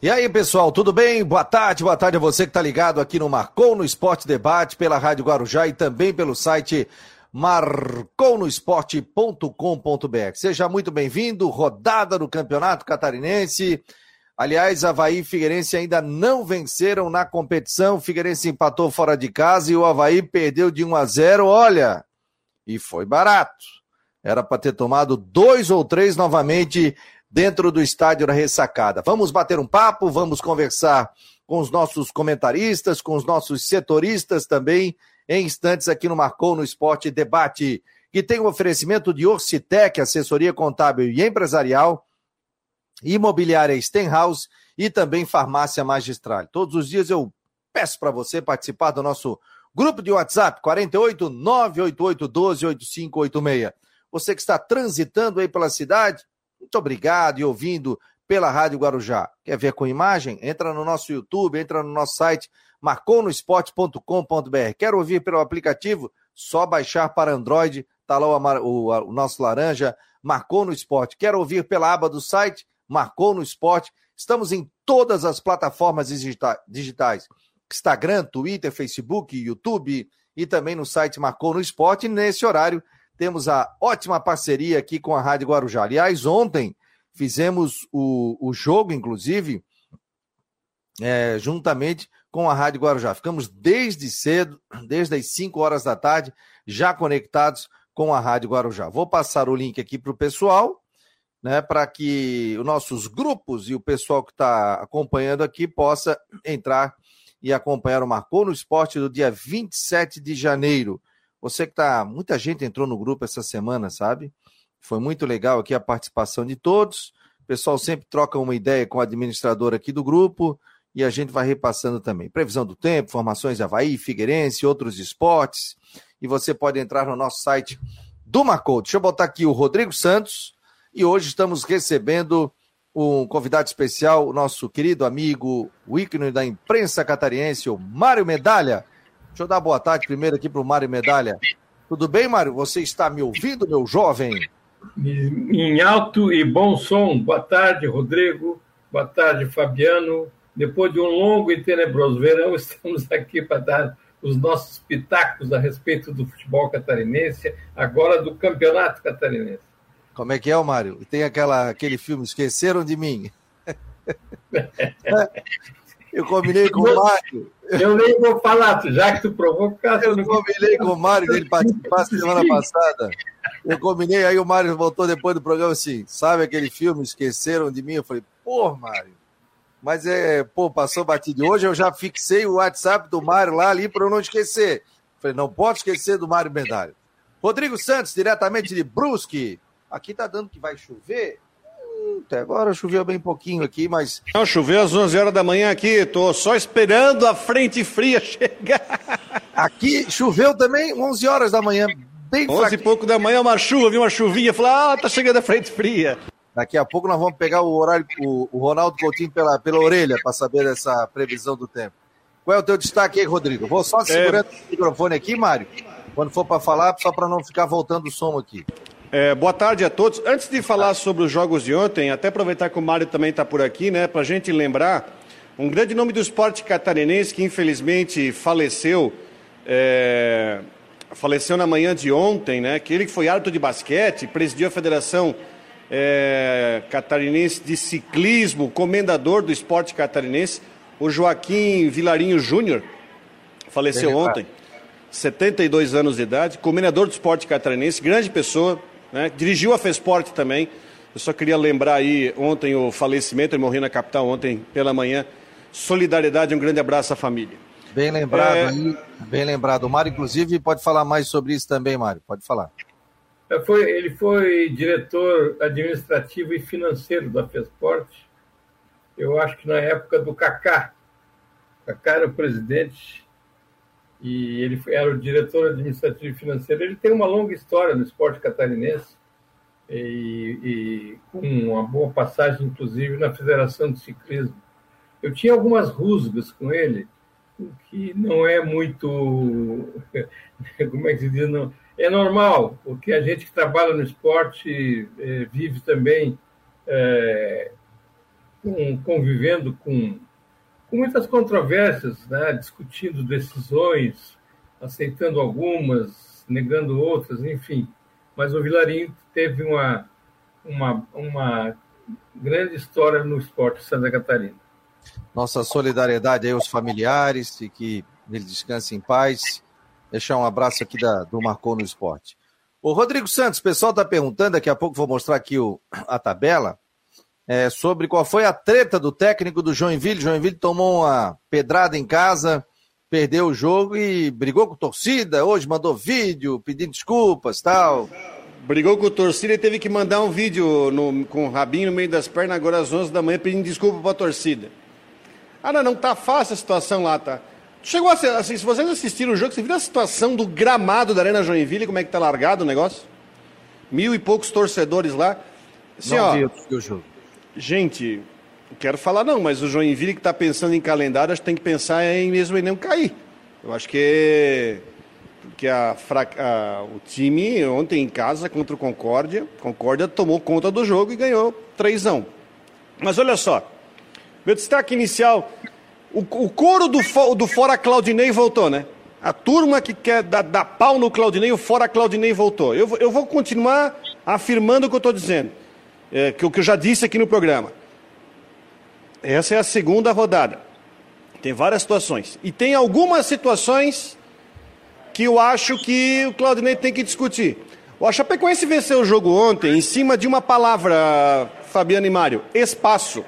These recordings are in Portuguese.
E aí, pessoal, tudo bem? Boa tarde, boa tarde a você que está ligado aqui no Marcou no Esporte Debate, pela Rádio Guarujá e também pelo site marconosport.com.br. Seja muito bem-vindo, rodada do Campeonato Catarinense. Aliás, Havaí e Figueirense ainda não venceram na competição. Figueirense empatou fora de casa e o Havaí perdeu de 1 a 0. Olha, e foi barato. Era para ter tomado dois ou três novamente dentro do estádio da ressacada. Vamos bater um papo, vamos conversar com os nossos comentaristas, com os nossos setoristas também, em instantes aqui no Marcou no Esporte Debate, que tem o um oferecimento de Orcitec, assessoria contábil e empresarial, imobiliária Stenhouse e também farmácia magistral. Todos os dias eu peço para você participar do nosso grupo de WhatsApp 48 988 12 8586. Você que está transitando aí pela cidade, muito obrigado e ouvindo pela Rádio Guarujá. Quer ver com imagem? Entra no nosso YouTube, entra no nosso site marconosport.com.br. Quer ouvir pelo aplicativo? Só baixar para Android, tá lá o, o, o nosso laranja, Marcou no Esporte. Quer ouvir pela aba do site? Marcou no Esporte. Estamos em todas as plataformas digitais: Instagram, Twitter, Facebook, YouTube e também no site Marcou no Esporte. Nesse horário temos a ótima parceria aqui com a Rádio Guarujá. Aliás, ontem fizemos o, o jogo, inclusive, é, juntamente com a Rádio Guarujá. Ficamos desde cedo, desde as 5 horas da tarde, já conectados com a Rádio Guarujá. Vou passar o link aqui para o pessoal, né, para que os nossos grupos e o pessoal que está acompanhando aqui possa entrar e acompanhar o Marcou no Esporte do dia 27 de janeiro. Você que tá. Muita gente entrou no grupo essa semana, sabe? Foi muito legal aqui a participação de todos. O pessoal sempre troca uma ideia com o administrador aqui do grupo e a gente vai repassando também. Previsão do tempo, formações de Havaí, Figueirense, outros esportes. E você pode entrar no nosso site do Marcou. Deixa eu botar aqui o Rodrigo Santos. E hoje estamos recebendo um convidado especial, o nosso querido amigo, o ícone da imprensa catarinense, o Mário Medalha. Deixa eu dar boa tarde primeiro aqui para o Mário Medalha. Tudo bem, Mário? Você está me ouvindo, meu jovem? Em alto e bom som. Boa tarde, Rodrigo. Boa tarde, Fabiano. Depois de um longo e tenebroso verão, estamos aqui para dar os nossos pitacos a respeito do futebol catarinense, agora do campeonato catarinense. Como é que é, Mário? Tem aquela, aquele filme Esqueceram de Mim. Eu combinei com o Mário. Eu nem vou falar, já que tu provocaste. Eu combinei com o Mário dele participar semana passada. Eu combinei, aí o Mário voltou depois do programa assim: sabe aquele filme Esqueceram de Mim? Eu falei, pô, Mário. Mas é, pô, passou batido. Hoje eu já fixei o WhatsApp do Mário lá ali para eu não esquecer. Falei, não pode esquecer do Mário Medalha. Rodrigo Santos, diretamente de Brusque. Aqui tá dando que vai chover. Até agora choveu bem pouquinho aqui, mas. Não, choveu às 11 horas da manhã aqui, tô só esperando a frente fria chegar. Aqui choveu também 11 horas da manhã, bem 11 e pouco da manhã, uma chuva, vi uma chuvinha, falei, ah, tá chegando a frente fria. Daqui a pouco nós vamos pegar o horário, o, o Ronaldo Coutinho pela, pela orelha para saber essa previsão do tempo. Qual é o teu destaque aí, Rodrigo? Vou só segurando é... o microfone aqui, Mário, quando for para falar, só para não ficar voltando o som aqui. É, boa tarde a todos. Antes de falar sobre os jogos de ontem, até aproveitar que o Mário também está por aqui, né, para a gente lembrar um grande nome do esporte catarinense que infelizmente faleceu, é, faleceu na manhã de ontem, né, que ele que foi árbitro de basquete, presidiu a Federação é, Catarinense de Ciclismo, comendador do esporte catarinense, o Joaquim Vilarinho Júnior, faleceu ontem, 72 anos de idade, comendador do esporte catarinense, grande pessoa, né? Dirigiu a Fesporte também. Eu só queria lembrar aí ontem o falecimento, ele morreu na capital ontem pela manhã. Solidariedade, um grande abraço à família. Bem lembrado é... aí, bem lembrado. O Mário, inclusive, pode falar mais sobre isso também, Mário. Pode falar. É, foi, ele foi diretor administrativo e financeiro da Fesporte. Eu acho que na época do Cacá. Cacá era o presidente e ele era o diretor administrativo e financeiro. Ele tem uma longa história no esporte catarinense e, com uma boa passagem, inclusive, na Federação de Ciclismo. Eu tinha algumas rusgas com ele, o que não é muito. Como é que se diz? Não, é normal, porque a gente que trabalha no esporte é, vive também é, convivendo com, com muitas controvérsias, né? discutindo decisões, aceitando algumas, negando outras, enfim. Mas o Vilarinho teve uma, uma, uma grande história no esporte de Santa Catarina. Nossa solidariedade aí aos familiares e que ele descanse em paz. Deixar um abraço aqui da, do Marcou no Esporte. O Rodrigo Santos, o pessoal está perguntando, daqui a pouco vou mostrar aqui o, a tabela, é, sobre qual foi a treta do técnico do Joinville. Joinville tomou uma pedrada em casa, perdeu o jogo e brigou com a torcida. Hoje mandou vídeo pedindo desculpas tal. Brigou com a torcida e teve que mandar um vídeo no, com o rabinho no meio das pernas agora às 11 da manhã pedindo desculpa para a torcida. Ah, não, não tá fácil a situação lá, tá? Chegou a ser, assim, se vocês assistiram o jogo, você viu a situação do gramado da Arena Joinville, como é que tá largado o negócio? Mil e poucos torcedores lá. Assim, não ó, vi o jogo. Gente, quero falar não, mas o Joinville que está pensando em calendário, acho que tem que pensar em mesmo em não cair. Eu acho que que a, a, o time ontem em casa contra o Concórdia, Concórdia tomou conta do jogo e ganhou 3 Mas olha só, meu destaque inicial, o, o coro do, do Fora Claudinei voltou, né? A turma que quer dar, dar pau no Claudinei, o Fora Claudinei voltou. Eu, eu vou continuar afirmando o que eu estou dizendo, é, que, que eu já disse aqui no programa. Essa é a segunda rodada. Tem várias situações. E tem algumas situações que eu acho que o Claudinei tem que discutir. O Chapecoense venceu o jogo ontem em cima de uma palavra, Fabiano e Mário, espaço.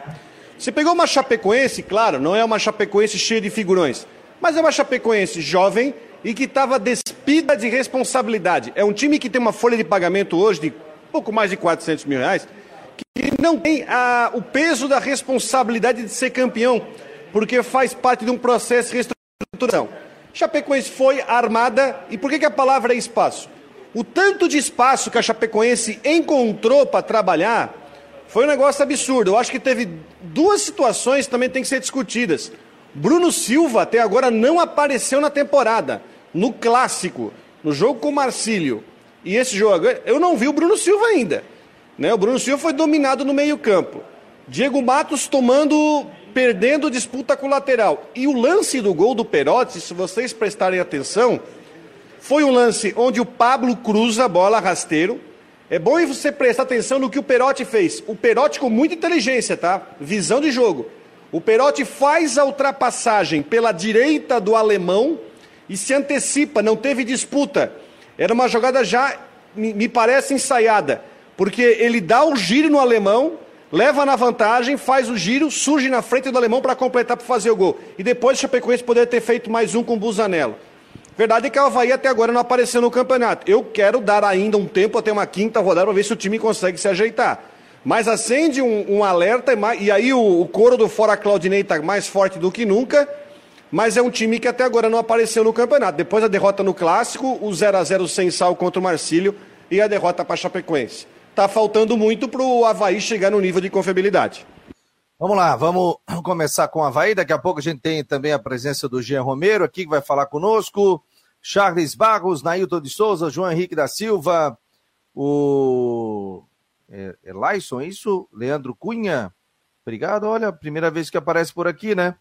Você pegou uma Chapecoense, claro, não é uma Chapecoense cheia de figurões, mas é uma Chapecoense jovem e que estava despida de responsabilidade. É um time que tem uma folha de pagamento hoje de pouco mais de 400 mil reais, que não tem a, o peso da responsabilidade de ser campeão, porque faz parte de um processo de reestruturação. Chapecoense foi armada, e por que, que a palavra é espaço? O tanto de espaço que a Chapecoense encontrou para trabalhar foi um negócio absurdo. Eu acho que teve duas situações que também têm que ser discutidas. Bruno Silva até agora não apareceu na temporada. No clássico, no jogo com o Marcílio. E esse jogo, eu não vi o Bruno Silva ainda. Né? O Bruno Silva foi dominado no meio-campo. Diego Matos tomando, perdendo disputa com o lateral. E o lance do gol do Perotti, se vocês prestarem atenção, foi um lance onde o Pablo cruza a bola rasteiro é bom você prestar atenção no que o Perotti fez. O Perotti com muita inteligência, tá? Visão de jogo. O Perotti faz a ultrapassagem pela direita do alemão e se antecipa, não teve disputa. Era uma jogada já, me parece, ensaiada. Porque ele dá o giro no alemão, leva na vantagem, faz o giro, surge na frente do alemão para completar para fazer o gol. E depois o Chapecoense poderia ter feito mais um com o Busanello. Verdade é que o Havaí até agora não apareceu no campeonato. Eu quero dar ainda um tempo até uma quinta rodada para ver se o time consegue se ajeitar. Mas acende um, um alerta e aí o, o coro do Fora Claudinei está mais forte do que nunca. Mas é um time que até agora não apareceu no campeonato. Depois da derrota no Clássico, o 0 a 0 sem sal contra o Marcílio e a derrota para a Chapecoense. Está faltando muito para o Havaí chegar no nível de confiabilidade. Vamos lá, vamos começar com o Havaí. Daqui a pouco a gente tem também a presença do Jean Romero aqui, que vai falar conosco. Charles Barros, Nailton de Souza, João Henrique da Silva, o é, Elaison, é isso? Leandro Cunha, obrigado. Olha, primeira vez que aparece por aqui, né?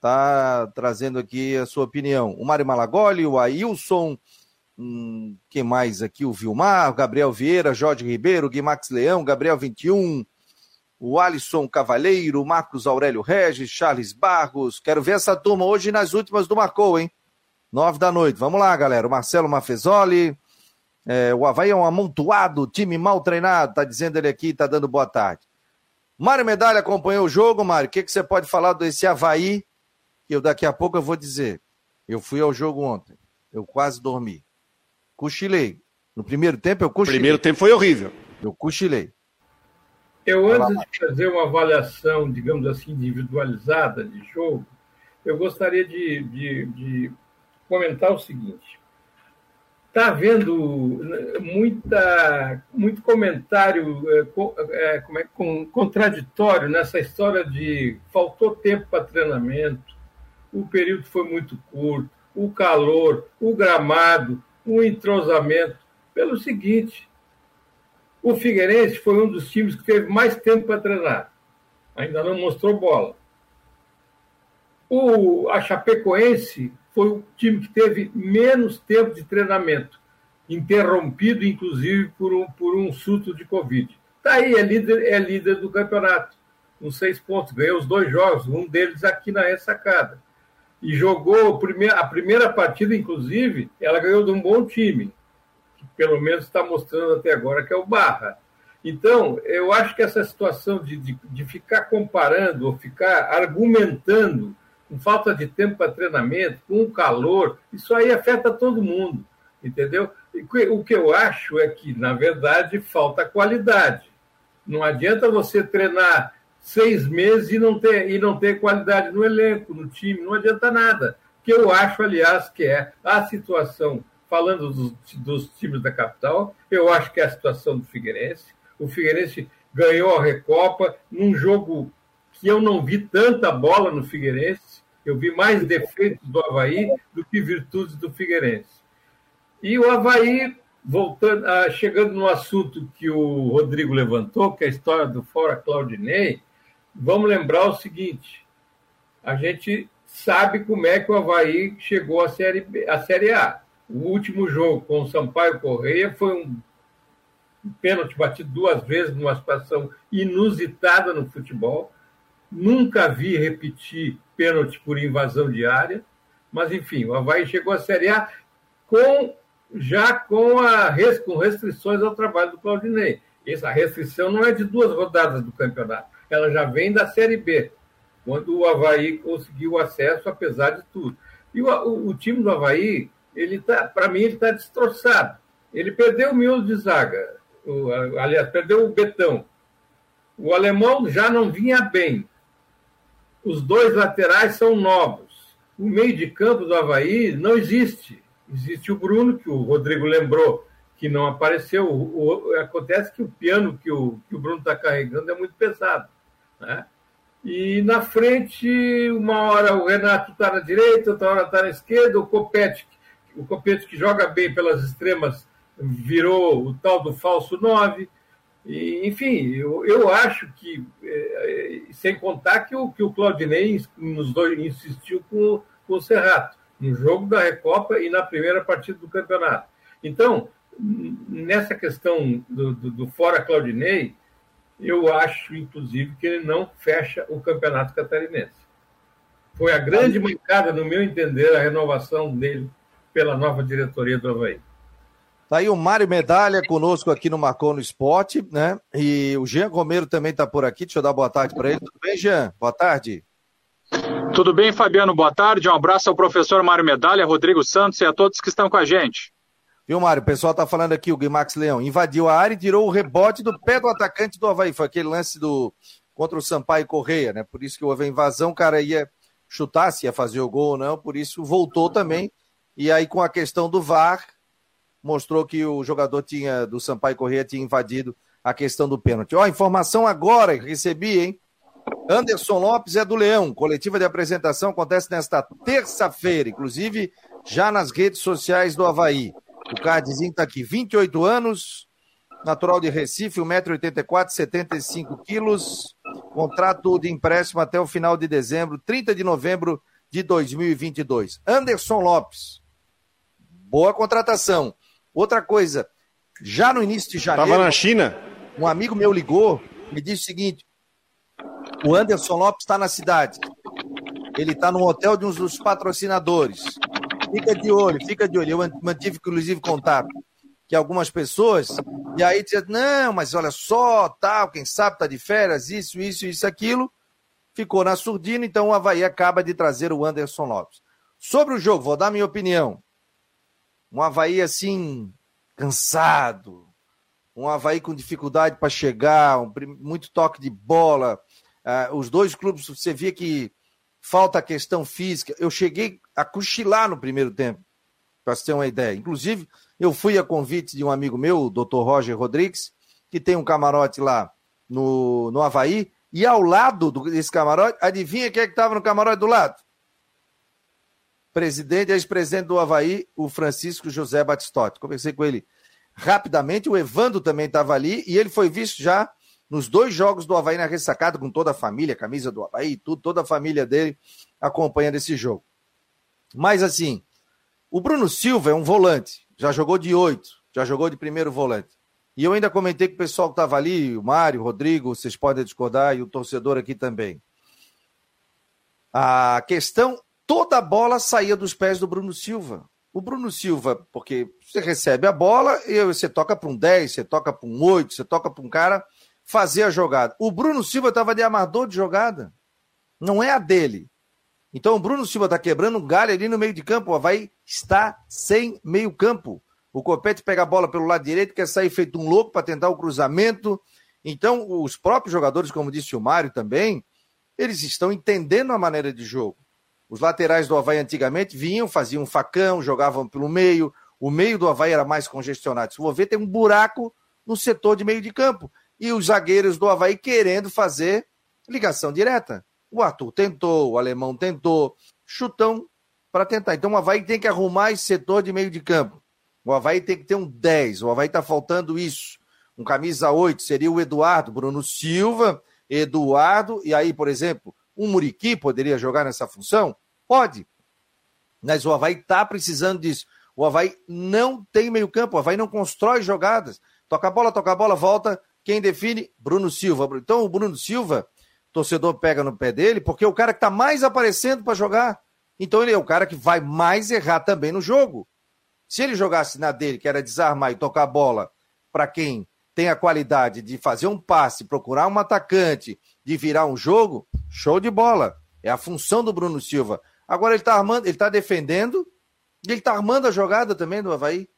Tá trazendo aqui a sua opinião. O Mário Malagoli, o Ailson, hum, quem mais aqui? O Vilmar, o Gabriel Vieira, Jorge Ribeiro, Guimax Leão, Gabriel 21, o Alisson Cavalheiro, Marcos Aurélio Regis, Charles Barros. Quero ver essa turma hoje nas últimas do Marcou, hein? Nove da noite. Vamos lá, galera. O Marcelo Mafezoli. É, o Havaí é um amontoado, time mal treinado, tá dizendo ele aqui, tá dando boa tarde. Mário Medalha acompanhou o jogo, Mário. O que, que você pode falar desse Havaí? Eu daqui a pouco eu vou dizer. Eu fui ao jogo ontem. Eu quase dormi. Cochilei. No primeiro tempo eu cochilei. Primeiro tempo foi horrível. Eu cochilei. Eu, antes de fazer uma avaliação, digamos assim, individualizada de jogo, eu gostaria de, de, de comentar o seguinte. Está havendo muita, muito comentário é, como é, com, contraditório nessa história de faltou tempo para treinamento, o período foi muito curto, o calor, o gramado, o entrosamento. Pelo seguinte, o Figueirense foi um dos times que teve mais tempo para treinar. ainda não mostrou bola. O, a Chapecoense foi o time que teve menos tempo de treinamento, interrompido, inclusive, por um, por um surto de Covid. Está aí, é líder, é líder do campeonato, com seis pontos, ganhou os dois jogos, um deles aqui na ressacada. E jogou a primeira partida, inclusive, ela ganhou de um bom time, que pelo menos está mostrando até agora que é o Barra. Então, eu acho que essa situação de, de, de ficar comparando ou ficar argumentando com falta de tempo para treinamento, com o calor, isso aí afeta todo mundo, entendeu? O que eu acho é que, na verdade, falta qualidade. Não adianta você treinar seis meses e não ter, e não ter qualidade no elenco, no time, não adianta nada. Que eu acho, aliás, que é a situação, falando dos, dos times da capital, eu acho que é a situação do Figueirense. O Figueirense ganhou a Recopa num jogo que eu não vi tanta bola no Figueirense. Eu vi mais defeitos do Havaí do que virtudes do Figueirense. E o Havaí, voltando, ah, chegando no assunto que o Rodrigo levantou, que é a história do Fora Claudinei, vamos lembrar o seguinte: a gente sabe como é que o Havaí chegou à Série, B, à série A. O último jogo com o Sampaio Correia foi um pênalti batido duas vezes numa situação inusitada no futebol. Nunca vi repetir pênalti por invasão de área, mas enfim, o Havaí chegou à Série A com, já com, a, com restrições ao trabalho do Claudinei. Essa restrição não é de duas rodadas do campeonato, ela já vem da Série B, quando o Havaí conseguiu acesso, apesar de tudo. E o, o, o time do Havaí, ele tá, para mim, ele está destroçado. Ele perdeu o miolo de zaga, o, aliás, perdeu o Betão. O alemão já não vinha bem. Os dois laterais são novos. O meio de campo do Havaí não existe. Existe o Bruno, que o Rodrigo lembrou que não apareceu. O, o, acontece que o piano que o, que o Bruno está carregando é muito pesado. Né? E na frente, uma hora o Renato está na direita, outra hora está na esquerda, o Copete, o Copete que joga bem pelas extremas virou o tal do falso 9. E, enfim, eu, eu acho que, é, sem contar que o, que o Claudinei nos dois insistiu com, com o Serrato, no jogo da Recopa e na primeira partida do campeonato. Então, nessa questão do, do, do fora Claudinei, eu acho, inclusive, que ele não fecha o campeonato catarinense. Foi a grande mancada, no meu entender, a renovação dele pela nova diretoria do Havaí. Tá aí o Mário Medalha conosco aqui no Marcou no Esporte, né? E o Jean Romero também está por aqui. Deixa eu dar boa tarde para ele. Tudo bem, Jean? Boa tarde. Tudo bem, Fabiano? Boa tarde. Um abraço ao professor Mário Medalha, Rodrigo Santos e a todos que estão com a gente. Viu, Mário? O pessoal tá falando aqui, o Guimax Leão invadiu a área e tirou o rebote do pé do atacante do Havaí. Foi aquele lance do contra o Sampaio Correia, né? Por isso que houve a invasão, o cara ia chutar se ia fazer o gol ou não, por isso voltou também. E aí, com a questão do VAR, mostrou que o jogador tinha do Sampaio Correia tinha invadido a questão do pênalti. Ó, informação agora que recebi, hein? Anderson Lopes é do Leão. Coletiva de apresentação acontece nesta terça-feira, inclusive já nas redes sociais do Havaí. O cardzinho está aqui, 28 anos, natural de Recife, 1,84m, 75 quilos, contrato de empréstimo até o final de dezembro, 30 de novembro de 2022. Anderson Lopes, boa contratação. Outra coisa, já no início de janeiro. Estava na China. Um amigo meu ligou, me disse o seguinte: o Anderson Lopes está na cidade. Ele está no hotel de um dos patrocinadores. Fica de olho, fica de olho. Eu mantive, inclusive, contato que algumas pessoas, e aí dizia, não, mas olha só, tal, quem sabe tá de férias, isso, isso, isso, aquilo. Ficou na surdina, então o Havaí acaba de trazer o Anderson Lopes. Sobre o jogo, vou dar minha opinião. Um Havaí assim, cansado. Um Havaí com dificuldade para chegar, um, muito toque de bola. Uh, os dois clubes, você via que falta a questão física. Eu cheguei a cochilar no primeiro tempo, para você ter uma ideia. Inclusive, eu fui a convite de um amigo meu, o Dr. Roger Rodrigues, que tem um camarote lá no, no Havaí, e ao lado desse camarote, adivinha quem é que estava no camarote do lado? presidente, ex-presidente do Havaí, o Francisco José Batistotti. Conversei com ele rapidamente, o Evandro também estava ali, e ele foi visto já nos dois jogos do Havaí na ressacada, com toda a família, camisa do Havaí, tudo, toda a família dele acompanhando esse jogo. Mas assim, o Bruno Silva é um volante, já jogou de oito, já jogou de primeiro volante. E eu ainda comentei com o pessoal que estava ali, o Mário, o Rodrigo, vocês podem discordar, e o torcedor aqui também. A questão, toda a bola saía dos pés do Bruno Silva. O Bruno Silva, porque você recebe a bola e você toca para um 10, você toca para um 8, você toca para um cara fazer a jogada. O Bruno Silva estava de amador de jogada. Não é a dele. Então o Bruno Silva está quebrando um galho ali no meio de campo. O Havaí está sem meio campo. O Copete pega a bola pelo lado direito, quer sair feito um louco para tentar o cruzamento. Então, os próprios jogadores, como disse o Mário também, eles estão entendendo a maneira de jogo. Os laterais do Havaí antigamente vinham, faziam um facão, jogavam pelo meio. O meio do Havaí era mais congestionado. Se for ver, tem um buraco no setor de meio de campo. E os zagueiros do Havaí querendo fazer ligação direta. O Arthur tentou, o Alemão tentou, chutão para tentar. Então o Havaí tem que arrumar esse setor de meio de campo. O Havaí tem que ter um 10. O Havaí está faltando isso. Um camisa 8 seria o Eduardo, Bruno Silva, Eduardo, e aí, por exemplo, um Muriqui poderia jogar nessa função? Pode. Mas o Havaí está precisando disso. O Havaí não tem meio-campo, o Havaí não constrói jogadas. Toca a bola, toca a bola, volta. Quem define? Bruno Silva. Então o Bruno Silva, torcedor pega no pé dele, porque é o cara que está mais aparecendo para jogar. Então ele é o cara que vai mais errar também no jogo. Se ele jogasse na dele, que era desarmar e tocar a bola para quem tem a qualidade de fazer um passe, procurar um atacante, de virar um jogo, show de bola. É a função do Bruno Silva. Agora ele está armando, ele está defendendo, e ele está armando a jogada também do Havaí.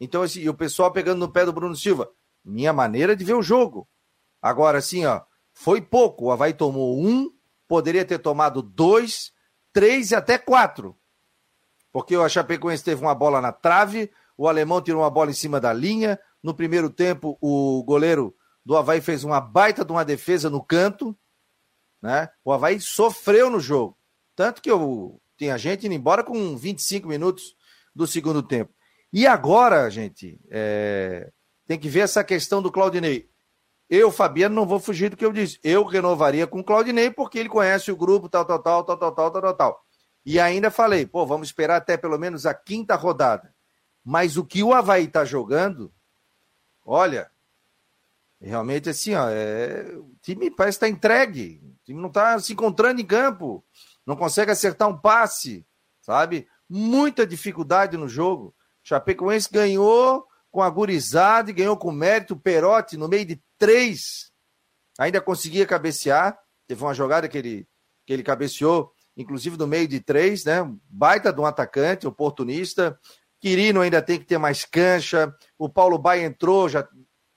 Então, assim, e o pessoal pegando no pé do Bruno Silva. Minha maneira de ver o jogo. Agora, assim, ó, foi pouco. O Havaí tomou um, poderia ter tomado dois, três e até quatro. Porque o Chapecoense teve uma bola na trave, o alemão tirou uma bola em cima da linha. No primeiro tempo, o goleiro do Havaí fez uma baita de uma defesa no canto. Né? O Havaí sofreu no jogo. Tanto que eu tinha gente indo embora com 25 minutos do segundo tempo. E agora, gente, é... tem que ver essa questão do Claudinei. Eu, Fabiano, não vou fugir do que eu disse. Eu renovaria com o Claudinei porque ele conhece o grupo, tal, tal, tal, tal, tal, tal, tal, tal. E ainda falei, pô, vamos esperar até pelo menos a quinta rodada. Mas o que o Havaí está jogando, olha, realmente assim, ó, é... o time parece estar tá entregue. O time não está se encontrando em campo. Não consegue acertar um passe, sabe? Muita dificuldade no jogo. Chapecoense ganhou com a e ganhou com mérito. Perotti, no meio de três, ainda conseguia cabecear. Teve uma jogada que ele, que ele cabeceou, inclusive no meio de três, né? Baita de um atacante, oportunista. Quirino ainda tem que ter mais cancha. O Paulo Baia entrou, já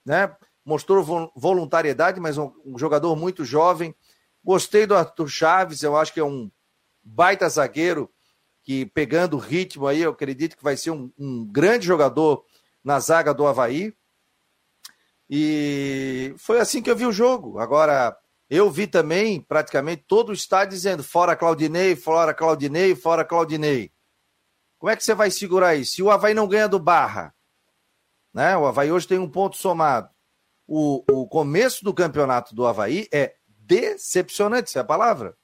né? mostrou voluntariedade, mas um, um jogador muito jovem. Gostei do Arthur Chaves, eu acho que é um baita zagueiro que pegando o ritmo aí, eu acredito que vai ser um, um grande jogador na zaga do Havaí. E foi assim que eu vi o jogo. Agora, eu vi também praticamente todo o estádio dizendo fora Claudinei, fora Claudinei, fora Claudinei. Como é que você vai segurar isso? Se o Havaí não ganha do Barra, né? O Havaí hoje tem um ponto somado. O, o começo do campeonato do Havaí é decepcionante, essa é a palavra.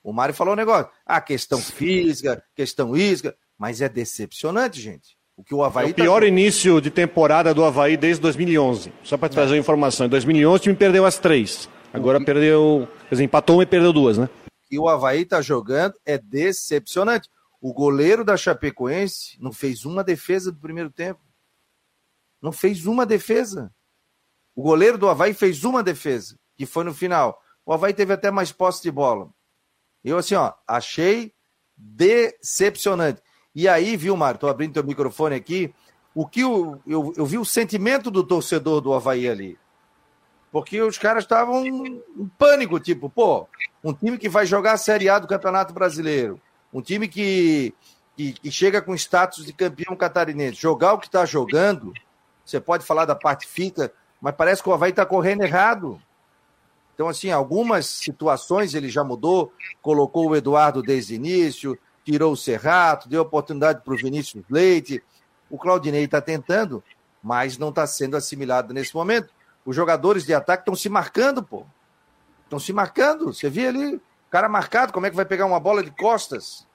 O Mário falou um negócio. A ah, questão física, questão isca, mas é decepcionante, gente. O que o Havaí. É o pior tá... início de temporada do Havaí desde 2011. Só para trazer é. informação. Em 2011 o time perdeu as três. Agora uhum. perdeu. Quer dizer, empatou uma e perdeu duas, né? E o Havaí está jogando é decepcionante. O goleiro da Chapecoense não fez uma defesa do primeiro tempo. Não fez uma defesa. O goleiro do Havaí fez uma defesa, que foi no final. O Havaí teve até mais posse de bola. Eu, assim, ó, achei decepcionante. E aí, viu, Mário, tô abrindo teu microfone aqui, o que eu, eu, eu vi o sentimento do torcedor do Havaí ali. Porque os caras estavam em pânico, tipo, pô, um time que vai jogar a Série A do Campeonato Brasileiro, um time que, que, que chega com status de campeão catarinense, jogar o que está jogando, você pode falar da parte física, mas parece que o Havaí está correndo errado. Então, assim, algumas situações ele já mudou, colocou o Eduardo desde o início, tirou o Serrato, deu oportunidade para o Vinícius Leite. O Claudinei está tentando, mas não está sendo assimilado nesse momento. os jogadores de ataque estão se marcando, pô. Estão se marcando. Você viu ali, cara marcado, como é que vai pegar uma bola de costas?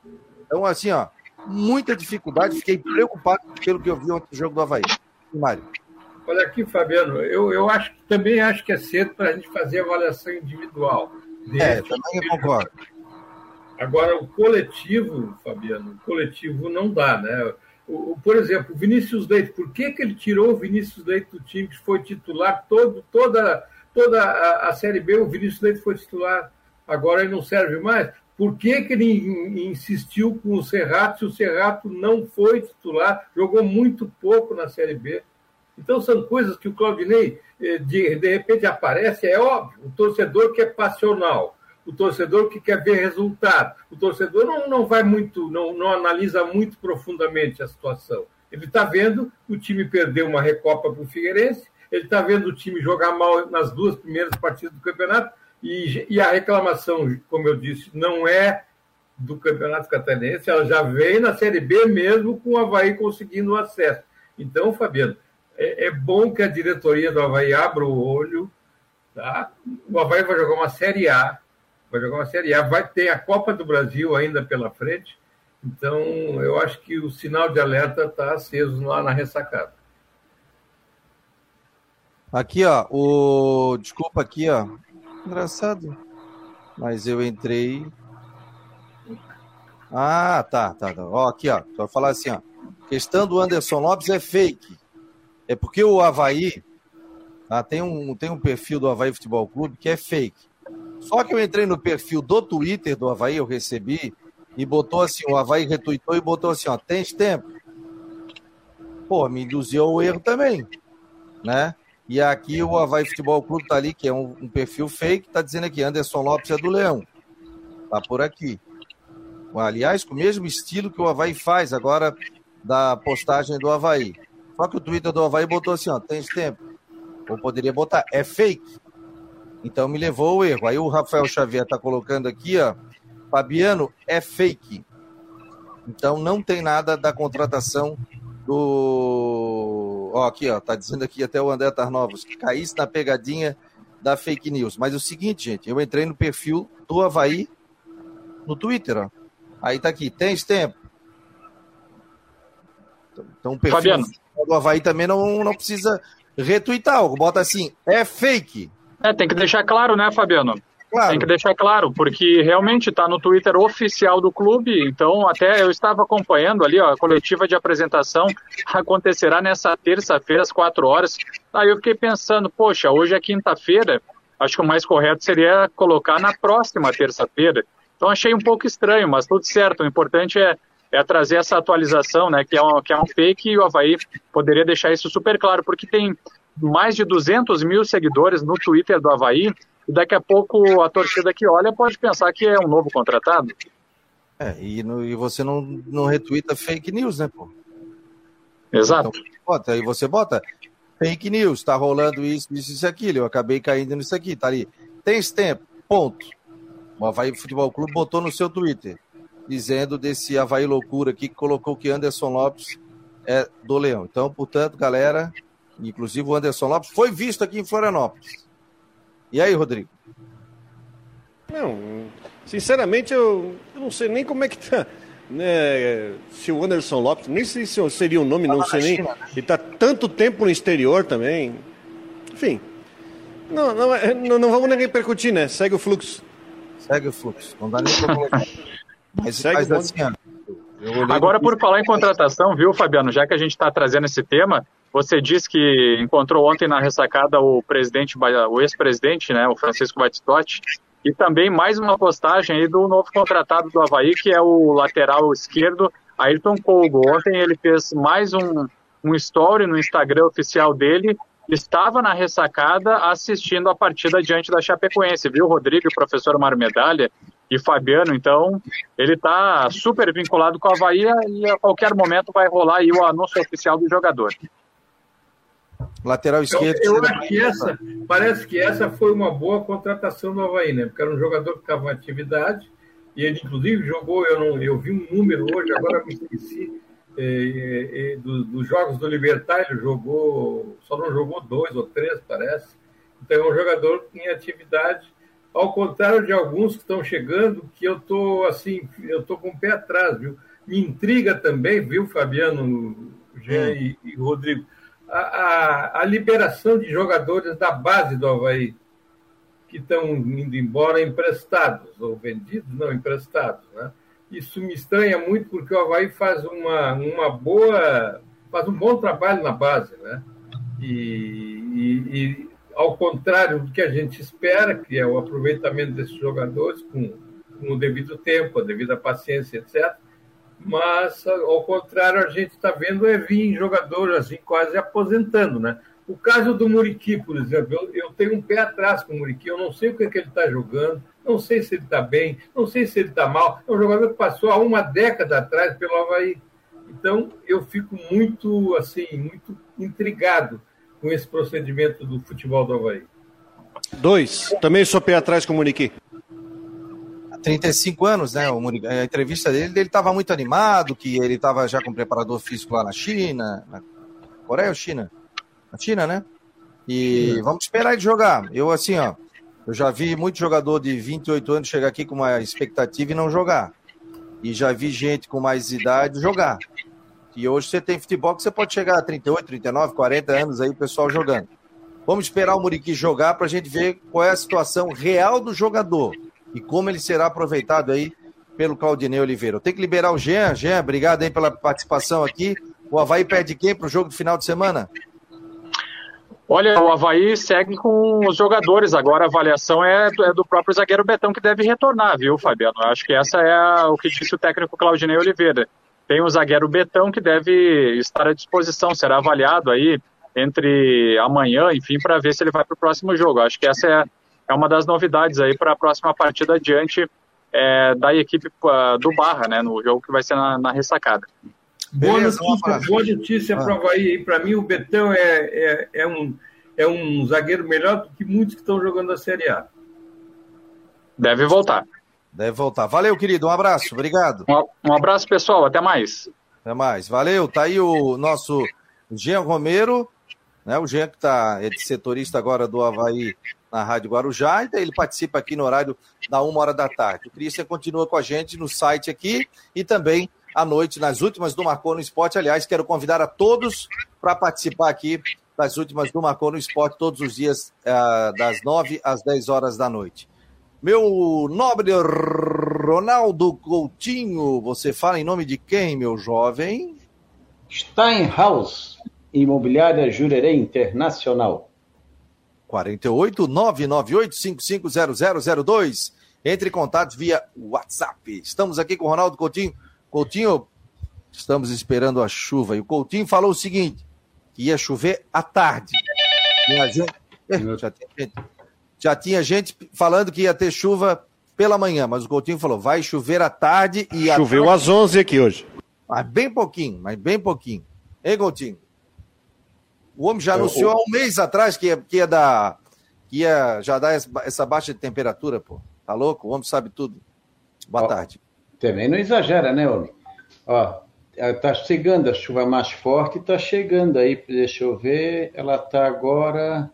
Então, assim, ó, muita dificuldade. Fiquei preocupado pelo que eu vi ontem no jogo do Havaí. Mário. Olha aqui, Fabiano, eu, eu acho também acho que é cedo para a gente fazer avaliação individual. É, também eu concordo. Agora, o coletivo, Fabiano, o coletivo não dá, né? O, por exemplo, o Vinícius Leite, por que, que ele tirou o Vinícius Leite do time que foi titular todo, toda, toda a, a Série B? O Vinícius Leite foi titular, agora ele não serve mais. Por que, que ele insistiu com o Serrato se o Serrato não foi titular, jogou muito pouco na Série B? Então, são coisas que o Claudinei, eh, de, de repente, aparece, é óbvio, o torcedor que é passional, o torcedor que quer ver resultado, o torcedor não, não vai muito, não, não analisa muito profundamente a situação. Ele está vendo o time perder uma recopa para o Figueirense, ele está vendo o time jogar mal nas duas primeiras partidas do campeonato, e, e a reclamação, como eu disse, não é do Campeonato Catarinense, ela já vem na Série B mesmo com o Havaí conseguindo o acesso. Então, Fabiano, é, é, bom que a diretoria do Havaí abra o olho. Tá? O Havaí vai jogar uma Série A, vai jogar uma Série A, vai ter a Copa do Brasil ainda pela frente. Então, eu acho que o sinal de alerta está aceso lá na ressacada. Aqui, ó, o. Desculpa aqui, ó. Engraçado. Mas eu entrei. Ah, tá, tá. tá. Ó, aqui, ó. Vou falar assim, ó. Questão do Anderson Lopes é fake. É porque o Havaí tá, tem, um, tem um perfil do Havaí Futebol Clube que é fake. Só que eu entrei no perfil do Twitter do Havaí, eu recebi, e botou assim, o Havaí retuitou e botou assim, ó, tens tempo? Pô, me induziu ao erro também, né? E aqui o Havaí Futebol Clube tá ali, que é um, um perfil fake, tá dizendo aqui, Anderson Lopes é do Leão. Tá por aqui. Aliás, com o mesmo estilo que o Havaí faz agora da postagem do Havaí. Só que o Twitter do Havaí botou assim, ó, tem tempo. Ou poderia botar, é fake. Então me levou ao erro. Aí o Rafael Xavier tá colocando aqui, ó, Fabiano, é fake. Então não tem nada da contratação do. Ó, aqui, ó, tá dizendo aqui até o André Tarnovos que caísse na pegadinha da fake news. Mas é o seguinte, gente, eu entrei no perfil do Havaí no Twitter, ó. Aí tá aqui, tens tempo. Então o perfil Fabiano do Havaí também não, não precisa retweetar. Bota assim, é fake. É, tem que deixar claro, né, Fabiano? Claro. Tem que deixar claro, porque realmente está no Twitter oficial do clube, então até eu estava acompanhando ali, ó, a coletiva de apresentação acontecerá nessa terça-feira às quatro horas. Aí eu fiquei pensando, poxa, hoje é quinta-feira, acho que o mais correto seria colocar na próxima terça-feira. Então achei um pouco estranho, mas tudo certo. O importante é é trazer essa atualização, né, que é, um, que é um fake, e o Havaí poderia deixar isso super claro, porque tem mais de 200 mil seguidores no Twitter do Havaí, e daqui a pouco a torcida que olha pode pensar que é um novo contratado. É, e, no, e você não, não retuita fake news, né, pô? Exato. Então, bota, aí você bota fake news, tá rolando isso, isso, isso, aquilo, eu acabei caindo nisso aqui, tá ali. Tem esse tempo, ponto. O Havaí Futebol Clube botou no seu Twitter dizendo desse Havaí loucura aqui que colocou que Anderson Lopes é do Leão. Então, portanto, galera, inclusive o Anderson Lopes foi visto aqui em Florianópolis. E aí, Rodrigo? Não, sinceramente, eu, eu não sei nem como é que tá. Né, se o Anderson Lopes, nem sei se seria o um nome, não sei nem. China, né? Ele está tanto tempo no exterior também. Enfim. Não, não, é, não, não vamos nem repercutir, né? Segue o fluxo. Segue o fluxo. Não dá nem para colocar. Mas, mas assim, Agora, por falar em contratação, viu, Fabiano, já que a gente está trazendo esse tema, você disse que encontrou ontem na ressacada o presidente, o ex-presidente, né, o Francisco Batistotti, e também mais uma postagem aí do novo contratado do Havaí, que é o lateral esquerdo, Ayrton Colgo. Ontem ele fez mais um, um story no Instagram oficial dele, estava na ressacada assistindo a partida diante da Chapecoense, viu, Rodrigo, professor Mário Medalha e Fabiano, então ele está super vinculado com a Havaí e a qualquer momento vai rolar aí o anúncio oficial do jogador. Lateral esquerdo. Eu, eu acho que essa, parece que essa foi uma boa contratação do Havaí, né? Porque era um jogador que estava em atividade e ele, inclusive, jogou. Eu, não, eu vi um número hoje, agora me esqueci, é, é, dos, dos jogos do Libertar, ele jogou, só não jogou dois ou três, parece Então é um jogador em atividade, ao contrário de alguns que estão chegando, que eu estou assim, eu estou com o pé atrás, viu? Me intriga também, viu, Fabiano, Jean hum. e, e, Rodrigo, a, a, a, liberação de jogadores da base do Havaí, que estão indo embora emprestados, ou vendidos, não emprestados, né? Isso me estranha muito porque o Havaí faz uma, uma boa, faz um bom trabalho na base, né? E, e, e, ao contrário do que a gente espera, que é o aproveitamento desses jogadores com, com o devido tempo, a devida paciência, etc. Mas, ao contrário, a gente está vendo é vir jogador assim, quase aposentando, né? O caso do Muriqui, por exemplo, eu, eu, tenho um pé atrás com o Muriqui, eu não sei o que, é que ele está jogando, não sei se ele está bem, não sei se ele está mal. É um jogador que passou há uma década atrás pelo Havaí. Então, eu fico muito, assim, muito intrigado com esse procedimento do futebol do Havaí. Dois. Também sou pé atrás com o Muriqui. 35 anos, né? A entrevista dele, ele estava muito animado, que ele estava já com preparador físico lá na China, na Coreia ou China? Na China, né? E vamos esperar ele jogar. Eu, assim, ó, eu já vi muito jogador de 28 anos chegar aqui com uma expectativa e não jogar. E já vi gente com mais idade jogar. E hoje você tem futebol que você pode chegar a 38, 39, 40 anos aí, o pessoal jogando. Vamos esperar o Muriqui jogar para a gente ver qual é a situação real do jogador e como ele será aproveitado aí pelo Claudinei Oliveira. Eu tenho que liberar o Jean. Jean, obrigado aí pela participação aqui. O Havaí perde quem para o jogo do final de semana? Olha, o Havaí segue com os jogadores. Agora a avaliação é do, é do próprio zagueiro Betão que deve retornar, viu, Fabiano? Acho que essa é a, o que disse o técnico Claudinei Oliveira. Tem o zagueiro Betão que deve estar à disposição, será avaliado aí entre amanhã, enfim, para ver se ele vai para o próximo jogo. Acho que essa é, é uma das novidades aí para a próxima partida adiante é, da equipe uh, do Barra, né, no jogo que vai ser na, na ressacada. Boa notícia, boa notícia para o Havaí. Para mim, o Betão é, é, é, um, é um zagueiro melhor do que muitos que estão jogando a Série A. Deve voltar. Deve voltar. Valeu, querido. Um abraço. Obrigado. Um, um abraço, pessoal. Até mais. Até mais. Valeu. Tá aí o nosso Jean Romero, né? O Jean que tá, é de setorista agora do Havaí na Rádio Guarujá, e ele participa aqui no horário da uma hora da tarde. O Cristian continua com a gente no site aqui e também à noite, nas últimas do Marcou no Esporte. Aliás, quero convidar a todos para participar aqui das últimas do Marcou no Esporte, todos os dias, uh, das 9 às 10 horas da noite. Meu nobre Ronaldo Coutinho, você fala em nome de quem, meu jovem? Steinhaus, Imobiliária Jurerê Internacional. 48 998 550002. Entre em contato via WhatsApp. Estamos aqui com o Ronaldo Coutinho Coutinho, estamos esperando a chuva. E o Coutinho falou o seguinte: que ia chover à tarde. Gente... Já, tinha gente... já tinha gente falando que ia ter chuva pela manhã, mas o Coutinho falou: vai chover à tarde e Choveu tarde... às 11 aqui hoje. Mas bem pouquinho, mas bem pouquinho. Hein, Coutinho? O homem já anunciou há um mês atrás que ia, que ia dar. Que ia já dar essa baixa de temperatura, pô. Tá louco? O homem sabe tudo. Boa tarde. Também não exagera, né, homem? Ó, tá chegando a chuva mais forte, tá chegando aí, deixa eu ver, ela tá agora,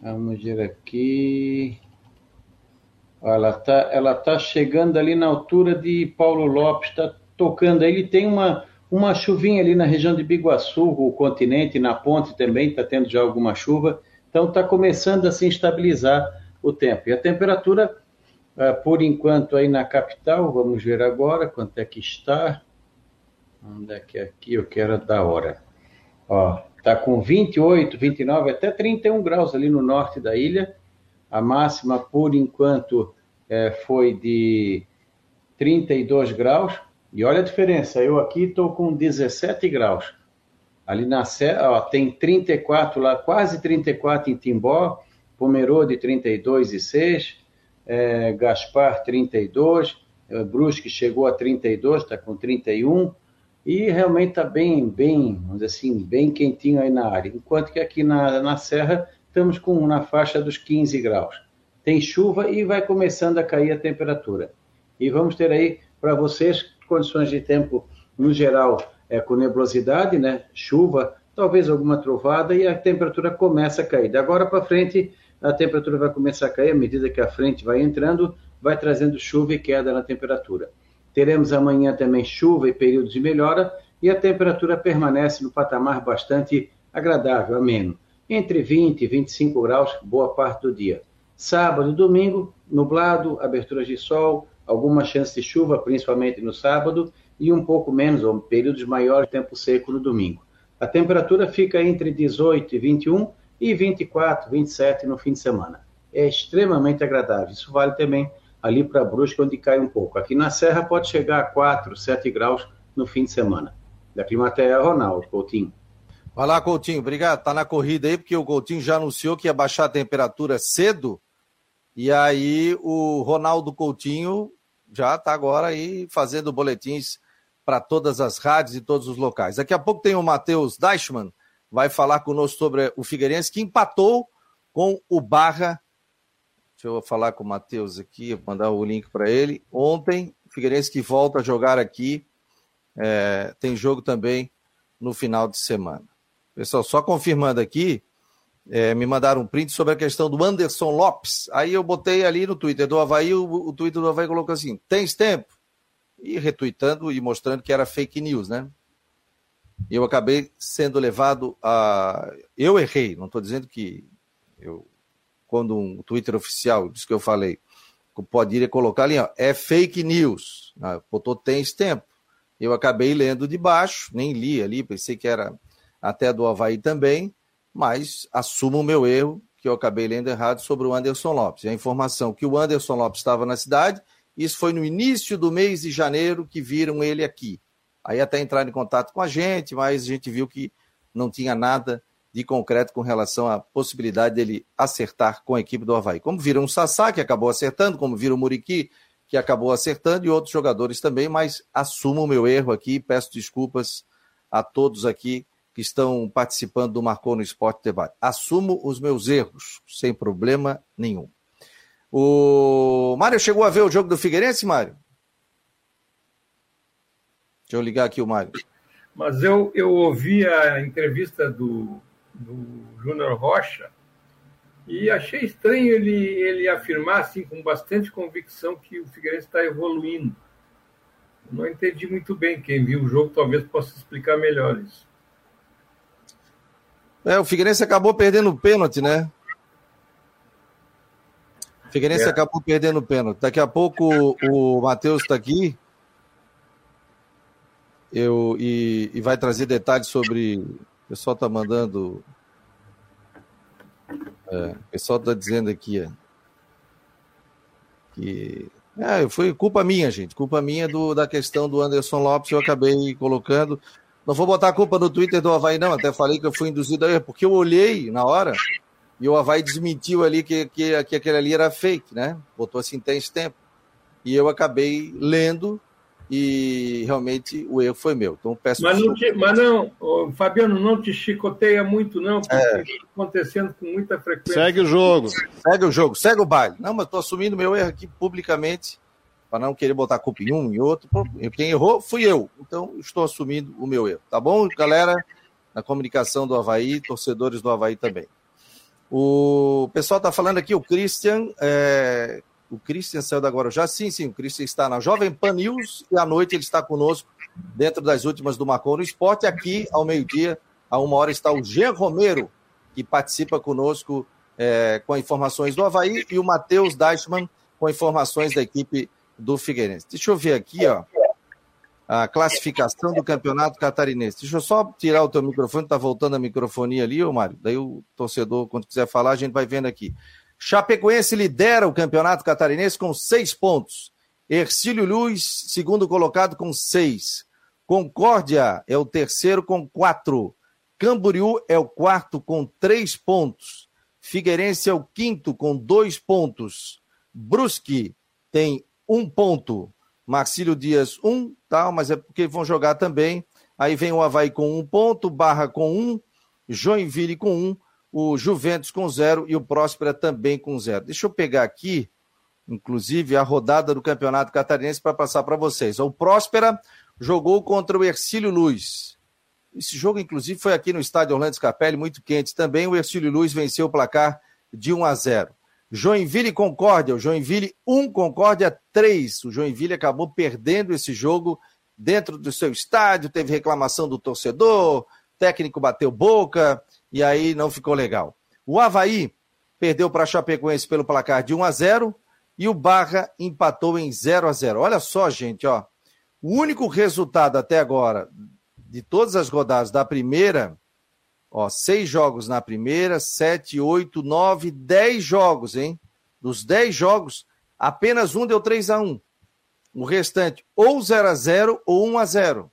vamos ver aqui, ó, ela tá, ela tá chegando ali na altura de Paulo Lopes, tá tocando aí, ele tem uma, uma chuvinha ali na região de Biguaçu, o continente, na ponte também está tendo já alguma chuva, então está começando a se estabilizar o tempo. E a temperatura Uh, por enquanto, aí na capital, vamos ver agora quanto é que está. Onde é que é aqui eu quero da hora? Ó, tá com 28, 29, até 31 graus ali no norte da ilha. A máxima, por enquanto, é, foi de 32 graus. E olha a diferença, eu aqui estou com 17 graus. Ali na Serra, tem 34 lá, quase 34 em Timbó, Pomerode 32,6 é, Gaspar 32, é, Brusque chegou a 32, está com 31, e realmente está bem, bem, vamos dizer assim, bem quentinho aí na área. Enquanto que aqui na, na Serra estamos com na faixa dos 15 graus. Tem chuva e vai começando a cair a temperatura. E vamos ter aí para vocês condições de tempo no geral é com nebulosidade, né? Chuva talvez alguma trovada e a temperatura começa a cair. Da agora para frente, a temperatura vai começar a cair à medida que a frente vai entrando, vai trazendo chuva e queda na temperatura. Teremos amanhã também chuva e períodos de melhora e a temperatura permanece no patamar bastante agradável, ameno, entre 20 e 25 graus boa parte do dia. Sábado e domingo, nublado, aberturas de sol, alguma chance de chuva, principalmente no sábado, e um pouco menos, ou períodos maiores de tempo seco no domingo. A temperatura fica entre 18 e 21 e 24, 27 no fim de semana. É extremamente agradável. Isso vale também ali para Brusque, onde cai um pouco. Aqui na Serra pode chegar a 4, 7 graus no fim de semana. Da Climatea, Ronaldo Coutinho. Vai lá, Coutinho, obrigado. Tá na corrida aí, porque o Coutinho já anunciou que ia baixar a temperatura cedo. E aí o Ronaldo Coutinho já está agora aí fazendo boletins para todas as rádios e todos os locais. Daqui a pouco tem o Matheus Deichmann, vai falar conosco sobre o Figueirense, que empatou com o Barra. Deixa eu falar com o Matheus aqui, mandar o link para ele. Ontem, o Figueirense que volta a jogar aqui. É, tem jogo também no final de semana. Pessoal, só confirmando aqui, é, me mandaram um print sobre a questão do Anderson Lopes. Aí eu botei ali no Twitter do Havaí, o, o Twitter do Havaí colocou assim: tens tempo? E retuitando e mostrando que era fake news, né? eu acabei sendo levado a. Eu errei, não estou dizendo que. Eu, quando um Twitter oficial diz que eu falei, pode ir e colocar ali, ó, é fake news. Ah, botou tens tempo. Eu acabei lendo de baixo, nem li ali, pensei que era até do Havaí também, mas assumo o meu erro, que eu acabei lendo errado sobre o Anderson Lopes. A informação que o Anderson Lopes estava na cidade, isso foi no início do mês de janeiro que viram ele aqui. Aí até entraram em contato com a gente, mas a gente viu que não tinha nada de concreto com relação à possibilidade dele acertar com a equipe do Havaí. Como viram o Sassá, que acabou acertando, como viram o Muriqui, que acabou acertando, e outros jogadores também, mas assumo o meu erro aqui, peço desculpas a todos aqui que estão participando do Marcou no Esporte Debate. Assumo os meus erros, sem problema nenhum. O Mário chegou a ver o jogo do Figueirense, Mário? Deixa eu ligar aqui o Mário. Mas eu, eu ouvi a entrevista do, do Júnior Rocha e achei estranho ele, ele afirmar assim, com bastante convicção que o Figueirense está evoluindo. Não entendi muito bem. Quem viu o jogo talvez possa explicar melhor isso. É, o Figueirense acabou perdendo o pênalti, né? O Figueirense é. acabou perdendo o pênalti. Daqui a pouco o Matheus está aqui eu, e, e vai trazer detalhes sobre. O pessoal está mandando. É, o pessoal está dizendo aqui é, que. É, foi culpa minha, gente. Culpa minha do, da questão do Anderson Lopes, eu acabei colocando. Não vou botar a culpa no Twitter do Havaí, não. Até falei que eu fui induzido a erro, porque eu olhei na hora e o Havaí desmentiu ali que, que, que aquele ali era fake, né? Botou assim, tem esse tempo. E eu acabei lendo e realmente o erro foi meu. Então peço mas não, te, mas não Fabiano, não te chicoteia muito, não, porque é. está acontecendo com muita frequência. Segue o jogo. Segue o jogo, segue o baile. Não, mas estou assumindo meu erro aqui publicamente, para não querer botar culpa em um e outro. Quem errou fui eu. Então estou assumindo o meu erro. Tá bom, galera? Na comunicação do Havaí, torcedores do Havaí também. O pessoal está falando aqui, o Christian, é, o Christian saiu da Guarujá. Sim, sim, o Christian está na Jovem Pan News e à noite ele está conosco dentro das últimas do Macon no Esporte. Aqui, ao meio-dia, a uma hora, está o Jean Romero, que participa conosco é, com informações do Havaí, e o Matheus Deichmann com informações da equipe do Figueirense. Deixa eu ver aqui, ó, a classificação do Campeonato Catarinense. Deixa eu só tirar o teu microfone, tá voltando a microfonia ali, ô Mário. Daí o torcedor, quando quiser falar, a gente vai vendo aqui. Chapecoense lidera o campeonato catarinense com seis pontos. Ercílio Luz, segundo colocado, com seis. Concórdia é o terceiro com quatro. Camboriú é o quarto com três pontos. Figueirense é o quinto com dois pontos. Brusque tem um ponto. Marcílio Dias, um, tal, mas é porque vão jogar também. Aí vem o Havaí com um ponto, Barra com um, Joinville com um, o Juventus com zero e o Próspera também com zero. Deixa eu pegar aqui, inclusive, a rodada do Campeonato Catarinense para passar para vocês. O Próspera jogou contra o Ercílio Luz. Esse jogo, inclusive, foi aqui no estádio Orlando Scapelli, muito quente também. O Ercílio Luz venceu o placar de 1 a 0. Joinville e Concórdia. O Joinville 1, Concórdia 3. O Joinville acabou perdendo esse jogo dentro do seu estádio. Teve reclamação do torcedor, técnico bateu boca e aí não ficou legal. O Havaí perdeu para a Chapecoense pelo placar de 1 a 0 e o Barra empatou em 0 a 0. Olha só, gente, ó. O único resultado até agora de todas as rodadas da primeira, ó, seis jogos na primeira, sete, oito, nove, dez jogos, hein? Dos dez jogos, apenas um deu 3 a 1 O restante, ou 0 a 0 ou 1 a 0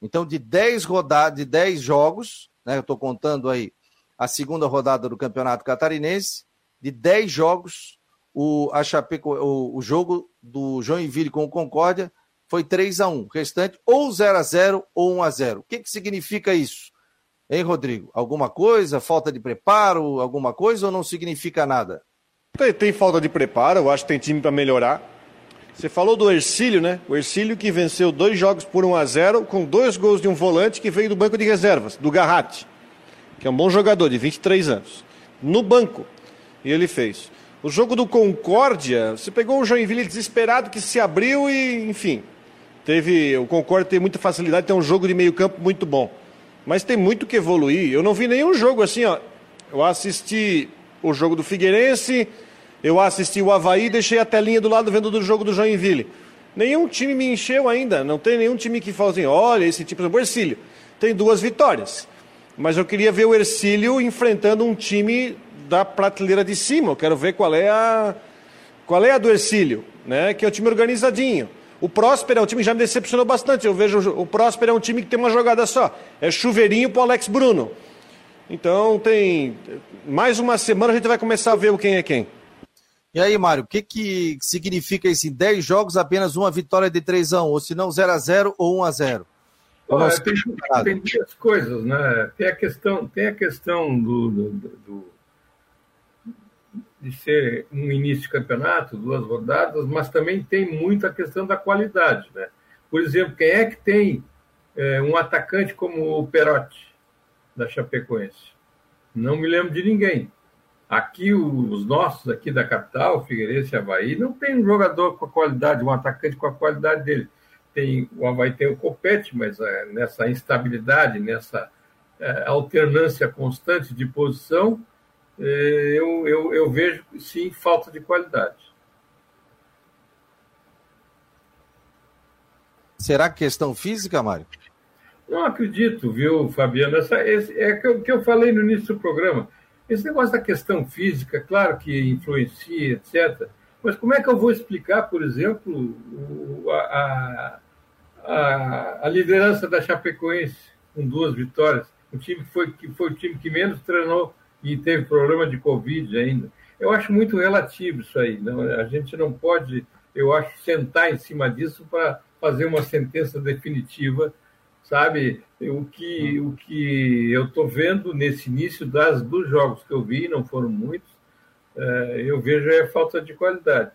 Então, de 10 rodadas, de 10 jogos, né? Eu estou contando aí a segunda rodada do Campeonato Catarinense, de 10 jogos, o, a Chapeco, o, o jogo do Joinville com o Concórdia foi 3 a 1 Restante, ou 0 a 0 ou 1 a 0 O que, que significa isso? Hein, Rodrigo? Alguma coisa? Falta de preparo? Alguma coisa ou não significa nada? Tem, tem falta de preparo, eu acho que tem time para melhorar. Você falou do Ercílio, né? O Ercílio que venceu dois jogos por 1 a 0 com dois gols de um volante que veio do banco de reservas, do Garratti, que é um bom jogador, de 23 anos. No banco. E ele fez. O jogo do Concórdia, você pegou o Joinville desesperado que se abriu e, enfim, Teve, o Concorde tem muita facilidade, tem um jogo de meio campo muito bom. Mas tem muito que evoluir. Eu não vi nenhum jogo assim, ó. Eu assisti o jogo do Figueirense, eu assisti o Havaí, deixei a telinha do lado vendo do jogo do Joinville. Nenhum time me encheu ainda. Não tem nenhum time que fala assim, olha, esse tipo de Ercílio. Tem duas vitórias. Mas eu queria ver o Ercílio enfrentando um time da prateleira de cima. Eu quero ver qual é a qual é a do Ercílio, né? Que é o time organizadinho. O Próspero é um time que já me decepcionou bastante. Eu vejo o Próspero é um time que tem uma jogada só. É chuveirinho para o Alex Bruno. Então tem mais uma semana a gente vai começar a ver o quem é quem. E aí, Mário, o que, que significa isso? Em 10 jogos, apenas uma vitória de 3 a 1 ou se não 0 a 0 ou 1 a 0 Olha, tem, tem duas coisas, né? Tem a questão, tem a questão do, do, do de ser um início de campeonato, duas rodadas, mas também tem muito a questão da qualidade. Né? Por exemplo, quem é que tem é, um atacante como o Perotti, da Chapecoense? Não me lembro de ninguém. Aqui, os nossos aqui da capital, Figueirense e Havaí, não tem um jogador com a qualidade, um atacante com a qualidade dele. Tem, o Havaí tem o Copete, mas é, nessa instabilidade, nessa é, alternância constante de posição, eu, eu, eu vejo, sim, falta de qualidade. Será questão física, Mário? Não acredito, viu, Fabiano? Essa, esse, é o que eu falei no início do programa. Esse negócio da questão física, claro que influencia, etc. Mas como é que eu vou explicar, por exemplo, a, a, a liderança da Chapecoense com duas vitórias? O time que foi, que foi o time que menos treinou e teve problema de Covid ainda. Eu acho muito relativo isso aí. Não, a gente não pode, eu acho, sentar em cima disso para fazer uma sentença definitiva, sabe? O que, o que eu estou vendo nesse início das, dos jogos que eu vi, não foram muitos, é, eu vejo é falta de qualidade.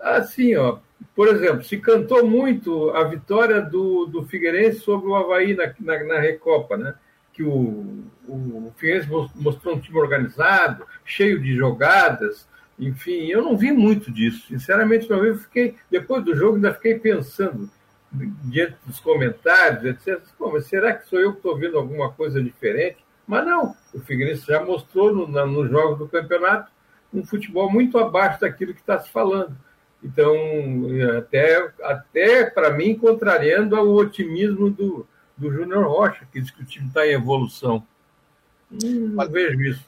Assim, ó, por exemplo, se cantou muito a vitória do, do Figueirense sobre o Havaí na, na, na Recopa, né? que o, o Figueirense mostrou um time organizado, cheio de jogadas, enfim, eu não vi muito disso. Sinceramente, não vi. Fiquei, depois do jogo, ainda fiquei pensando, diante dos comentários, etc. Mas será que sou eu que estou vendo alguma coisa diferente? Mas não, o Figueirense já mostrou no, nos jogos do campeonato um futebol muito abaixo daquilo que está se falando. Então, até, até para mim, contrariando o otimismo do, do Júnior Rocha, que diz que o time está em evolução. Hum, não vejo isso.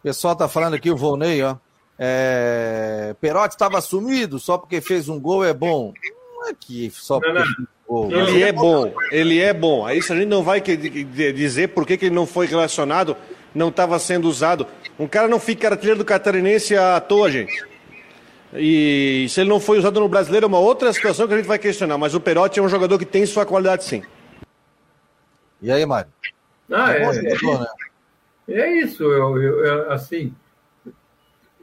O pessoal está falando aqui, o Volney, ó. É... Perotti estava sumido, só porque fez um gol é bom. Não é que só porque não, não. Ele é bom, ele é bom. Aí se a gente não vai dizer por que, ele não foi relacionado, não estava sendo usado. Um cara não fica artilheiro do catarinense à toa, gente. E se ele não foi usado no brasileiro é uma outra situação que a gente vai questionar. Mas o Perotti é um jogador que tem sua qualidade sim. E aí, Mário? Ah, é, é, jogador, né? É isso. Eu, eu, assim,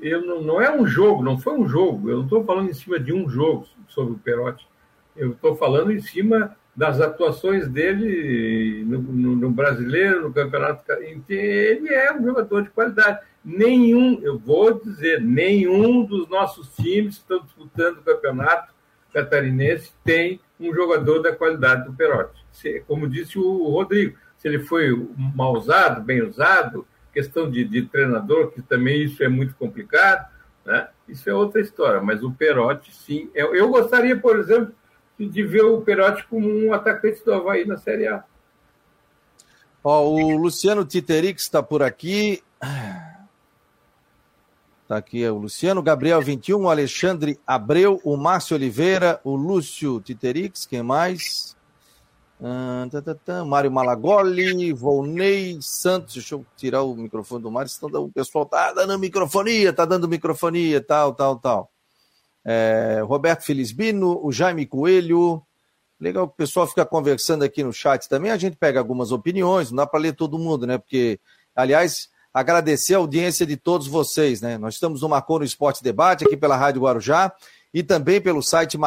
eu não, não, é um jogo, não foi um jogo. Eu não estou falando em cima de um jogo sobre o Perotti. Eu estou falando em cima das atuações dele no, no, no brasileiro, no campeonato. Ele é um jogador de qualidade. Nenhum, eu vou dizer, nenhum dos nossos times que estão disputando o campeonato catarinense tem um jogador da qualidade do Perotti. Como disse o Rodrigo, se ele foi mal usado, bem usado, questão de, de treinador, que também isso é muito complicado, né? isso é outra história. Mas o Perotti, sim. Eu, eu gostaria, por exemplo, de ver o Perotti como um atacante do Havaí na Série A. O Luciano Titerix está por aqui. Está aqui o Luciano, Gabriel 21, o Alexandre Abreu, o Márcio Oliveira, o Lúcio Titerix, quem mais? Tá, tá, tá. Mário Malagoli, Volney Santos, deixa eu tirar o microfone do Mário, senão o pessoal tá dando microfonia, tá dando microfonia, tal, tal, tal. É, Roberto Felizbino, o Jaime Coelho. Legal que o pessoal fica conversando aqui no chat também. A gente pega algumas opiniões, não dá para ler todo mundo, né? Porque, aliás, agradecer a audiência de todos vocês, né? Nós estamos no Marcou no Esporte Debate, aqui pela Rádio Guarujá, e também pelo site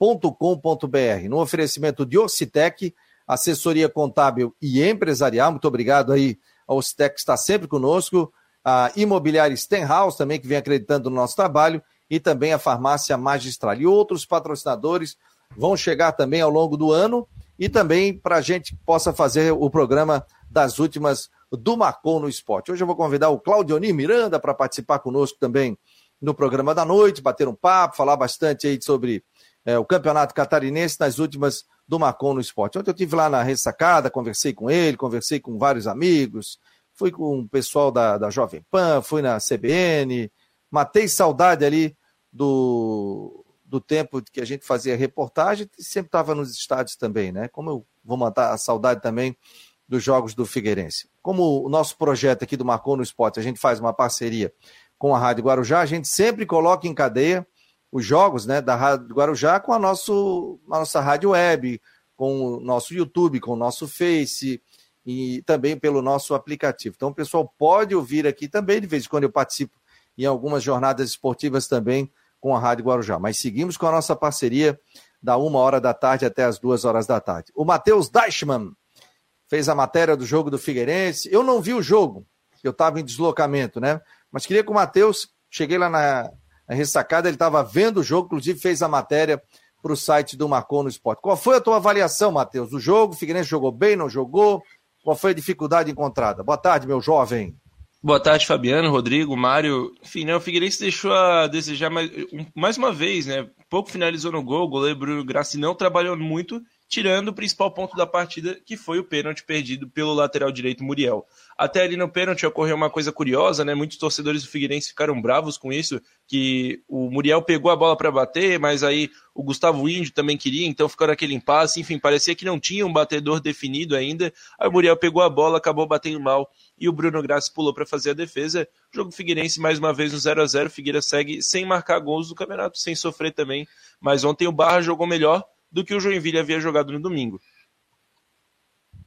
marconosport.com.br. No oferecimento de Ocitec, assessoria contábil e empresarial. Muito obrigado aí ao Ocitec que está sempre conosco. A Imobiliária Stenhouse também, que vem acreditando no nosso trabalho e também a farmácia magistral. E outros patrocinadores vão chegar também ao longo do ano e também para a gente possa fazer o programa das últimas do Marcon no Esporte. Hoje eu vou convidar o Claudioni Miranda para participar conosco também no programa da noite, bater um papo, falar bastante aí sobre é, o campeonato catarinense nas últimas do Marcon no Esporte. Ontem eu estive lá na ressacada, conversei com ele, conversei com vários amigos, fui com o pessoal da, da Jovem Pan, fui na CBN, matei saudade ali do, do tempo que a gente fazia reportagem e sempre estava nos estádios também, né? Como eu vou matar a saudade também dos jogos do Figueirense. Como o nosso projeto aqui do Marcou no Esporte, a gente faz uma parceria com a Rádio Guarujá, a gente sempre coloca em cadeia os jogos né, da Rádio Guarujá com a, nosso, a nossa rádio web, com o nosso YouTube, com o nosso Face e também pelo nosso aplicativo. Então o pessoal pode ouvir aqui também, de vez em quando eu participo em algumas jornadas esportivas também com a Rádio Guarujá. Mas seguimos com a nossa parceria da uma hora da tarde até as duas horas da tarde. O Matheus Deichmann fez a matéria do jogo do Figueirense. Eu não vi o jogo, eu estava em deslocamento, né? Mas queria que o Matheus, cheguei lá na, ressacada, ele estava vendo o jogo, inclusive fez a matéria para o site do Marcon no Esporte. Qual foi a tua avaliação, Matheus, do jogo? O Figueirense jogou bem, não jogou? Qual foi a dificuldade encontrada? Boa tarde, meu jovem. Boa tarde, Fabiano, Rodrigo, Mário. Enfim, né, o Figueirense deixou a desejar mais, mais uma vez, né? Pouco finalizou no gol, o goleiro Bruno Grassi não trabalhou muito tirando o principal ponto da partida, que foi o pênalti perdido pelo lateral direito Muriel. Até ali no pênalti ocorreu uma coisa curiosa, né? Muitos torcedores do Figueirense ficaram bravos com isso, que o Muriel pegou a bola para bater, mas aí o Gustavo Índio também queria, então ficou naquele impasse, enfim, parecia que não tinha um batedor definido ainda. Aí o Muriel pegou a bola, acabou batendo mal e o Bruno Grassi pulou para fazer a defesa. Jogo Figueirense mais uma vez no 0 a 0 Figueira segue sem marcar gols do campeonato, sem sofrer também, mas ontem o Barra jogou melhor do que o Joinville havia jogado no domingo.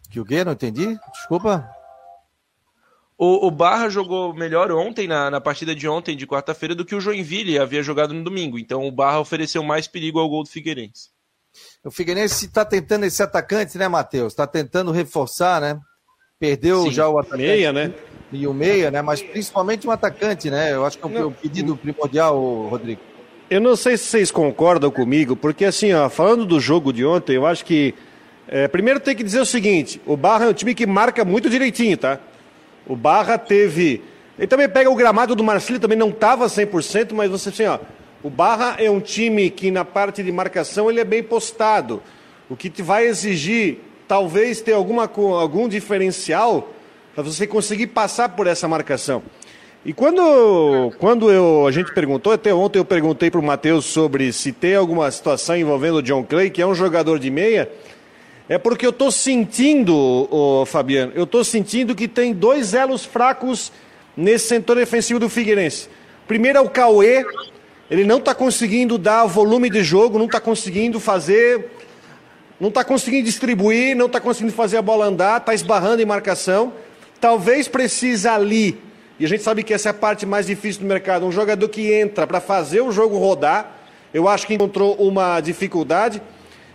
Que o quê? Não entendi? Desculpa. O, o Barra jogou melhor ontem, na, na partida de ontem, de quarta-feira, do que o Joinville havia jogado no domingo. Então o Barra ofereceu mais perigo ao gol do Figueirense. O Figueirense está tentando esse atacante, né, Matheus? Está tentando reforçar, né? Perdeu Sim. já o atacante. Meia, né? E o meia, né? Mas principalmente um atacante, né? Eu acho que é o pedido primordial, Rodrigo. Eu não sei se vocês concordam comigo, porque assim, ó, falando do jogo de ontem, eu acho que. É, primeiro tem que dizer o seguinte: o Barra é um time que marca muito direitinho, tá? O Barra teve. Ele também pega o gramado do Marcílio, também não estava 100%, mas você assim, ó. O Barra é um time que na parte de marcação ele é bem postado. O que te vai exigir, talvez, ter alguma, algum diferencial para você conseguir passar por essa marcação. E quando, quando eu, a gente perguntou, até ontem eu perguntei para o Matheus sobre se tem alguma situação envolvendo o John Clay, que é um jogador de meia, é porque eu estou sentindo, oh, Fabiano, eu estou sentindo que tem dois elos fracos nesse setor defensivo do Figueirense. Primeiro é o Cauê, ele não está conseguindo dar volume de jogo, não está conseguindo fazer, não está conseguindo distribuir, não está conseguindo fazer a bola andar, está esbarrando em marcação. Talvez precise ali e a gente sabe que essa é a parte mais difícil do mercado. Um jogador que entra para fazer o jogo rodar, eu acho que encontrou uma dificuldade.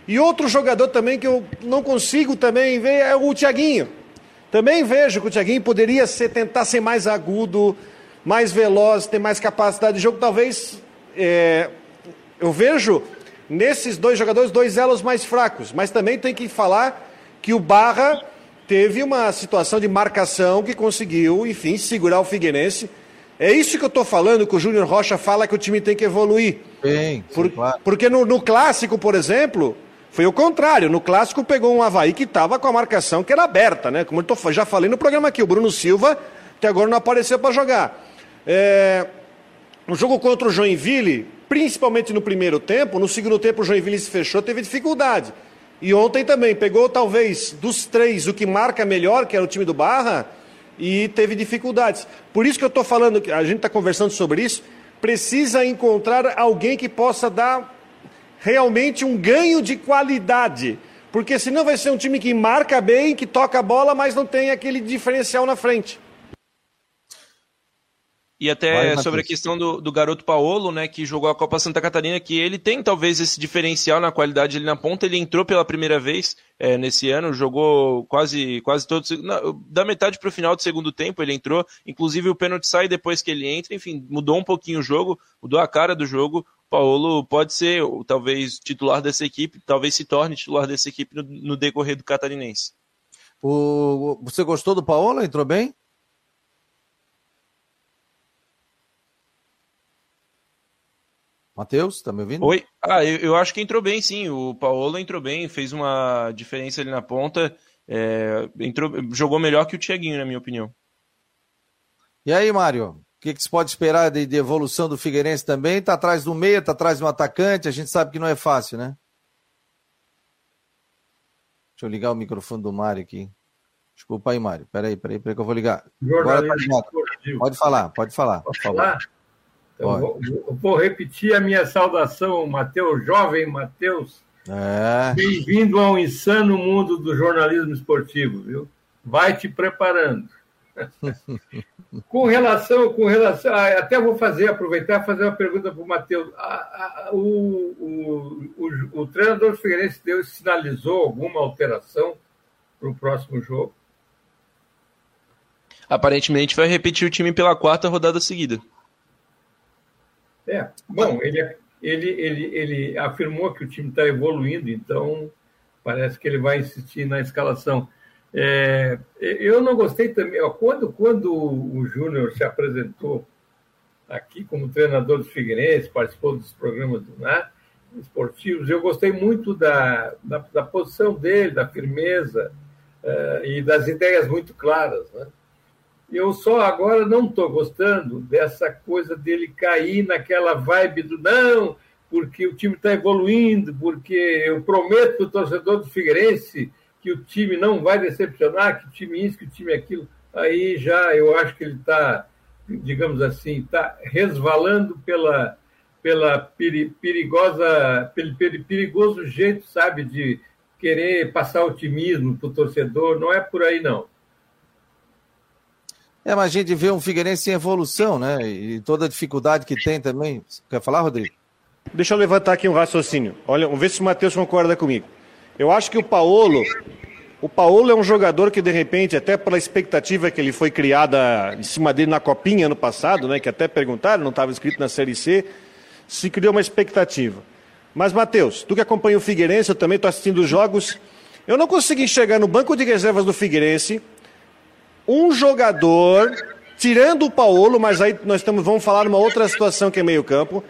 E outro jogador também que eu não consigo também ver é o Thiaguinho. Também vejo que o Thiaguinho poderia ser, tentar ser mais agudo, mais veloz, ter mais capacidade de jogo. Talvez é, eu vejo nesses dois jogadores dois elos mais fracos. Mas também tem que falar que o Barra teve uma situação de marcação que conseguiu, enfim, segurar o Figueirense. É isso que eu estou falando, que o Júnior Rocha fala que o time tem que evoluir. Sim, Por, claro. Porque no, no, clássico, por exemplo, foi o contrário. No clássico pegou um Havaí que estava com a marcação que era aberta, né? Como eu tô, já falei no programa aqui, o Bruno Silva, que agora não apareceu para jogar. É, no jogo contra o Joinville, principalmente no primeiro tempo, no segundo tempo o Joinville se fechou, teve dificuldade. E ontem também pegou talvez dos três o que marca melhor, que era o time do Barra, e teve dificuldades. Por isso que eu estou falando, a gente está conversando sobre isso, precisa encontrar alguém que possa dar realmente um ganho de qualidade. Porque senão vai ser um time que marca bem, que toca a bola, mas não tem aquele diferencial na frente. E até Vai, sobre a questão do, do garoto Paolo, né, que jogou a Copa Santa Catarina, que ele tem talvez esse diferencial na qualidade ali na ponta. Ele entrou pela primeira vez é, nesse ano, jogou quase quase todo da metade para o final do segundo tempo ele entrou. Inclusive o pênalti sai depois que ele entra. Enfim, mudou um pouquinho o jogo, mudou a cara do jogo. Paulo pode ser talvez titular dessa equipe, talvez se torne titular dessa equipe no, no decorrer do catarinense. O, você gostou do Paulo? Entrou bem? Matheus, tá me ouvindo? Oi. Ah, eu, eu, acho que entrou bem, sim. O Paulo entrou bem, fez uma diferença ali na ponta. É, entrou, jogou melhor que o Thiaguinho, na minha opinião. E aí, Mário? O que, que se pode esperar de, de, evolução do Figueirense também? Tá atrás do meia, tá atrás do atacante. A gente sabe que não é fácil, né? Deixa eu ligar o microfone do Mário aqui. Desculpa aí, Mário. Peraí, peraí, peraí que eu vou ligar. Agora tá Pode falar, pode falar. Pode falar? Então, vou, vou, repetir a minha saudação, Matheus, jovem Matheus. É. Bem-vindo ao insano mundo do jornalismo esportivo, viu? Vai te preparando. com relação, com relação, até vou fazer, aproveitar e fazer uma pergunta para o Matheus. O, o, o, treinador do Figueirense deu, sinalizou alguma alteração para o próximo jogo? Aparentemente vai repetir o time pela quarta rodada seguida. É, bom, ele, ele, ele, ele afirmou que o time está evoluindo, então parece que ele vai insistir na escalação. É, eu não gostei também, ó, quando, quando o Júnior se apresentou aqui como treinador do Figueirense, participou dos programas do NAR, esportivos, eu gostei muito da, da, da posição dele, da firmeza uh, e das ideias muito claras, né? Eu só agora não estou gostando dessa coisa dele cair naquela vibe do não, porque o time está evoluindo, porque eu prometo para o torcedor do Figueirense que o time não vai decepcionar, que o time isso, que o time aquilo. Aí já eu acho que ele está, digamos assim, está resvalando pela, pela perigosa, pelo perigoso jeito, sabe, de querer passar otimismo para o torcedor. Não é por aí, não. É, mas a gente vê um Figueirense em evolução, né? E toda a dificuldade que tem também. Quer falar, Rodrigo? Deixa eu levantar aqui um raciocínio. Olha, vamos ver se o Matheus concorda comigo. Eu acho que o Paulo, o Paulo é um jogador que de repente, até pela expectativa que ele foi criada em cima dele na copinha ano passado, né? Que até perguntaram, não estava escrito na Série C, se criou uma expectativa. Mas Matheus, tu que acompanha o Figueirense, eu também estou assistindo os jogos. Eu não consigo enxergar no banco de reservas do Figueirense um jogador, tirando o Paulo, mas aí nós estamos, vamos falar uma outra situação que é meio campo,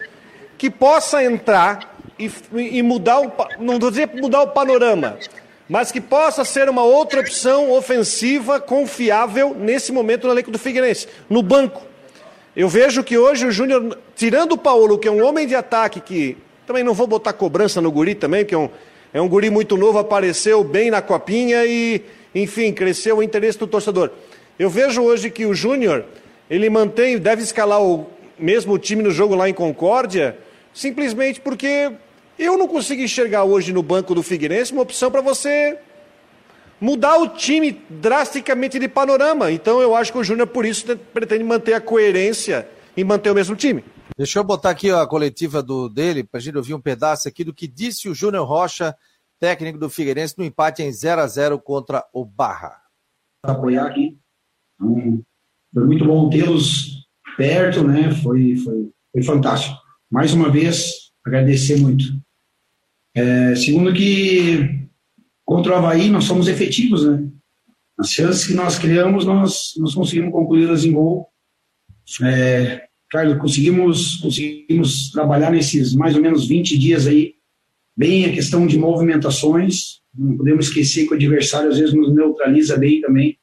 que possa entrar e, e mudar o, não vou dizer mudar o panorama, mas que possa ser uma outra opção ofensiva confiável nesse momento no elenco do Figueirense, no banco. Eu vejo que hoje o Júnior, tirando o Paulo, que é um homem de ataque, que também não vou botar cobrança no guri também, que é um, é um guri muito novo, apareceu bem na copinha e, enfim, cresceu o interesse do torcedor. Eu vejo hoje que o Júnior, ele mantém, deve escalar o mesmo time no jogo lá em Concórdia, simplesmente porque eu não consigo enxergar hoje no banco do Figueirense uma opção para você mudar o time drasticamente de panorama. Então eu acho que o Júnior, por isso, pretende manter a coerência e manter o mesmo time. Deixa eu botar aqui a coletiva do, dele, para a gente ouvir um pedaço aqui do que disse o Júnior Rocha técnico do Figueirense, no empate em 0 a 0 contra o Barra. Apoiar aqui. Então, foi muito bom tê-los perto, né? Foi, foi, foi fantástico. Mais uma vez, agradecer muito. É, segundo que contra o Havaí nós somos efetivos, né? As chances que nós criamos, nós, nós conseguimos concluí-las em gol. É, Carlos, conseguimos, conseguimos trabalhar nesses mais ou menos 20 dias aí, bem a questão de movimentações. Não podemos esquecer que o adversário às vezes nos neutraliza bem também.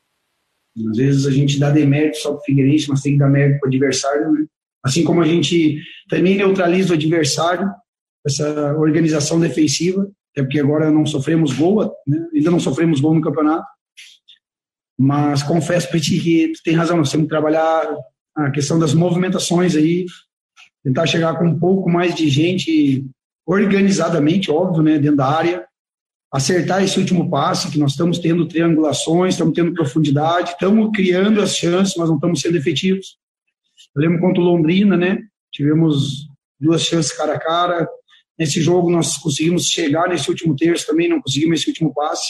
Às vezes a gente dá demérito só para o Figueirense, mas tem que dar mérito para o adversário. Né? Assim como a gente também neutraliza o adversário, essa organização defensiva, até porque agora não sofremos gol, né? ainda não sofremos gol no campeonato. Mas confesso para ti que tu tem razão, nós temos que trabalhar a questão das movimentações aí, tentar chegar com um pouco mais de gente organizadamente, óbvio, né, dentro da área, acertar esse último passe, que nós estamos tendo triangulações, estamos tendo profundidade, estamos criando as chances, mas não estamos sendo efetivos. Eu lembro contra o Londrina, né, tivemos duas chances cara a cara, nesse jogo nós conseguimos chegar nesse último terço também, não conseguimos esse último passe.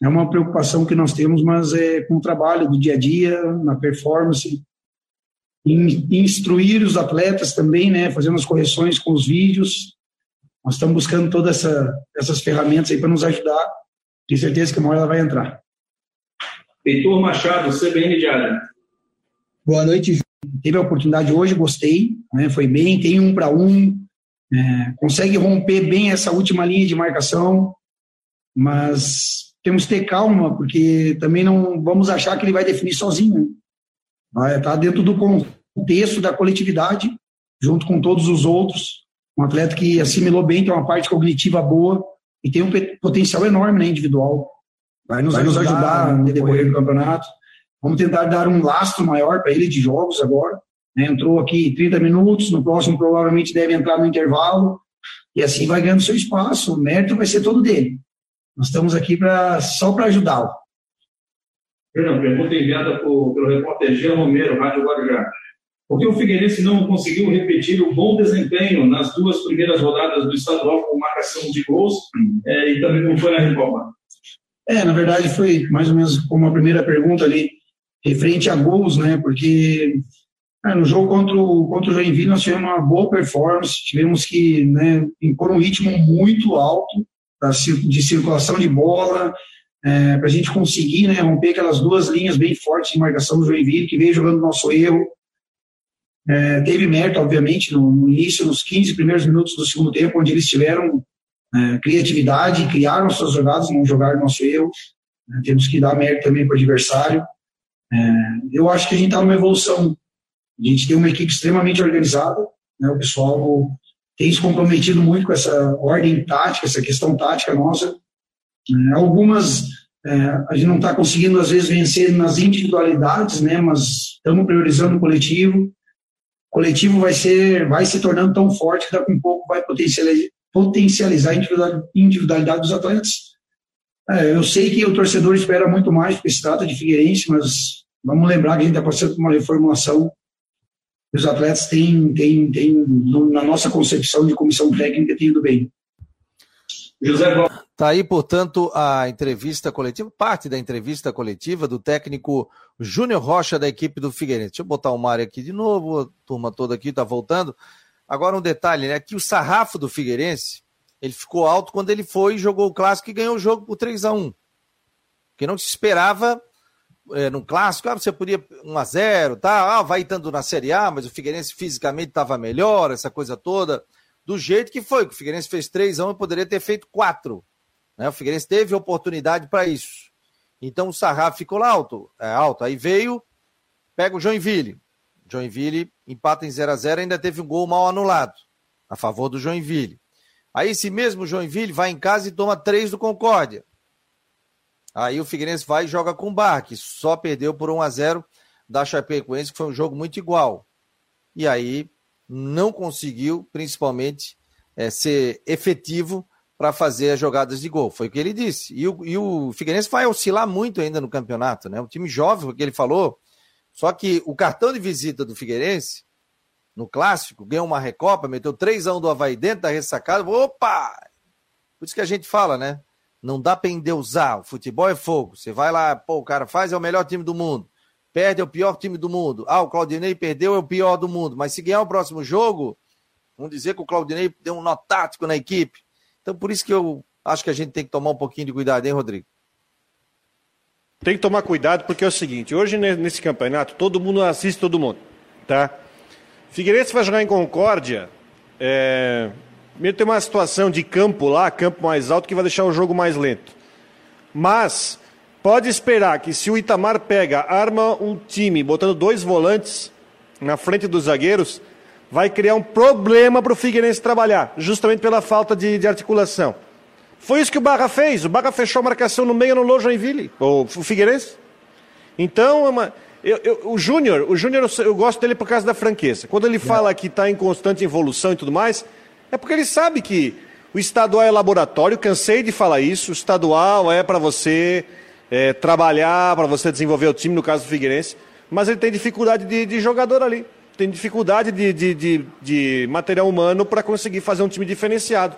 É uma preocupação que nós temos, mas é com o trabalho do dia a dia, na performance, instruir os atletas também, né, fazendo as correções com os vídeos. Nós estamos buscando todas essa, essas ferramentas aí para nos ajudar. Tenho certeza que uma hora ela vai entrar. Heitor Machado, CBN Diário. Boa noite. Teve a oportunidade hoje, gostei, né, foi bem, tem um para um, é, consegue romper bem essa última linha de marcação, mas temos que ter calma, porque também não vamos achar que ele vai definir sozinho. Está dentro do contexto da coletividade, junto com todos os outros. Um atleta que assimilou bem, tem uma parte cognitiva boa e tem um potencial enorme né, individual. Vai nos, vai nos ajudar, no decorrer do campeonato. Vamos tentar dar um lastro maior para ele de jogos agora. Né? Entrou aqui 30 minutos, no próximo provavelmente deve entrar no intervalo, e assim vai ganhando seu espaço. O mérito vai ser todo dele. Nós estamos aqui pra, só para ajudá-lo. Perdão, pergunta enviada por, pelo repórter Jean Romero, Rádio Guarujá. Por que o Figueirense não conseguiu repetir o bom desempenho nas duas primeiras rodadas do estadual com marcação de gols é, e também não foi na Recopa? É, na verdade foi mais ou menos como a primeira pergunta ali, referente a gols, né? Porque é, no jogo contra o, contra o Joinville nós tivemos uma boa performance, tivemos que né, impor um ritmo muito alto de circulação de bola, é, para a gente conseguir né, romper aquelas duas linhas bem fortes de marcação do Joinville, que veio jogando nosso erro. É, teve mérito, obviamente, no, no, início, nos 15 primeiros minutos do segundo tempo, onde eles tiveram é, criatividade, criaram suas jogadas, não jogaram nosso erro. É, temos que dar mérito também para o adversário. É, eu acho que a gente está numa evolução. A gente tem uma equipe extremamente organizada, né, o pessoal tem se comprometido muito com essa ordem tática, essa questão tática nossa. É, algumas é, a gente não está conseguindo, às vezes, vencer nas individualidades, né, mas estamos priorizando o coletivo. Coletivo vai, ser, vai se tornando tão forte que daqui a um pouco vai potencializar, potencializar a individualidade dos atletas. É, eu sei que o torcedor espera muito mais, porque se trata de Figueirense, mas vamos lembrar que a gente está passando por uma reformulação. Os atletas têm, têm, têm, na nossa concepção de comissão técnica, têm ido bem. José Tá aí, portanto, a entrevista coletiva, parte da entrevista coletiva do técnico Júnior Rocha da equipe do Figueirense. Deixa eu botar o Mário aqui de novo, a turma toda aqui está voltando. Agora um detalhe, né? Que o sarrafo do Figueirense, ele ficou alto quando ele foi, jogou o clássico e ganhou o jogo por 3 a 1 Porque não se esperava é, no clássico, ah, você podia 1 a 0 tá? Ah, vai estando na Série A, mas o Figueirense fisicamente estava melhor, essa coisa toda. Do jeito que foi, que o Figueirense fez 3 a 1 e poderia ter feito 4 né? O Figueirense teve oportunidade para isso. Então o sarrafo ficou lá alto, é, alto. Aí veio, pega o Joinville. Joinville empata em 0 a 0 ainda teve um gol mal anulado a favor do Joinville. Aí esse mesmo Joinville vai em casa e toma três do Concórdia. Aí o Figueirense vai e joga com o Bar, que só perdeu por 1 a 0 da Chapecoense, que foi um jogo muito igual. E aí não conseguiu, principalmente, é, ser efetivo para fazer as jogadas de gol. Foi o que ele disse. E o, e o Figueirense vai oscilar muito ainda no campeonato, né? Um time jovem, o que ele falou. Só que o cartão de visita do Figueirense, no clássico, ganhou uma recopa, meteu 3 a 1 do Havaí dentro da ressacada. Opa! Por isso que a gente fala, né? Não dá para endeusar. O futebol é fogo. Você vai lá, pô, o cara faz, é o melhor time do mundo. Perde, é o pior time do mundo. Ah, o Claudinei perdeu, é o pior do mundo. Mas se ganhar o próximo jogo, vamos dizer que o Claudinei deu um nó tático na equipe. Então, por isso que eu acho que a gente tem que tomar um pouquinho de cuidado, hein, Rodrigo? Tem que tomar cuidado porque é o seguinte, hoje nesse campeonato todo mundo assiste todo mundo, tá? Figueirense vai jogar em Concórdia, é... Primeiro tem uma situação de campo lá, campo mais alto, que vai deixar o jogo mais lento. Mas pode esperar que se o Itamar pega, arma um time, botando dois volantes na frente dos zagueiros, vai criar um problema para o Figueirense trabalhar, justamente pela falta de, de, articulação. Foi isso que o Barra fez. O Barra fechou a marcação no meio no Lô Joinville, o, Figueirense. Então, é uma, eu, eu, o Júnior, o Júnior eu, eu, gosto dele por causa da franqueza. Quando ele fala que está em constante evolução e tudo mais, é porque ele sabe que o estadual é laboratório, cansei de falar isso. O estadual é para você é, trabalhar, para você desenvolver o time, no caso do Figueirense. Mas ele tem dificuldade de, de jogador ali. Tem dificuldade de, de, de, de material humano para conseguir fazer um time diferenciado.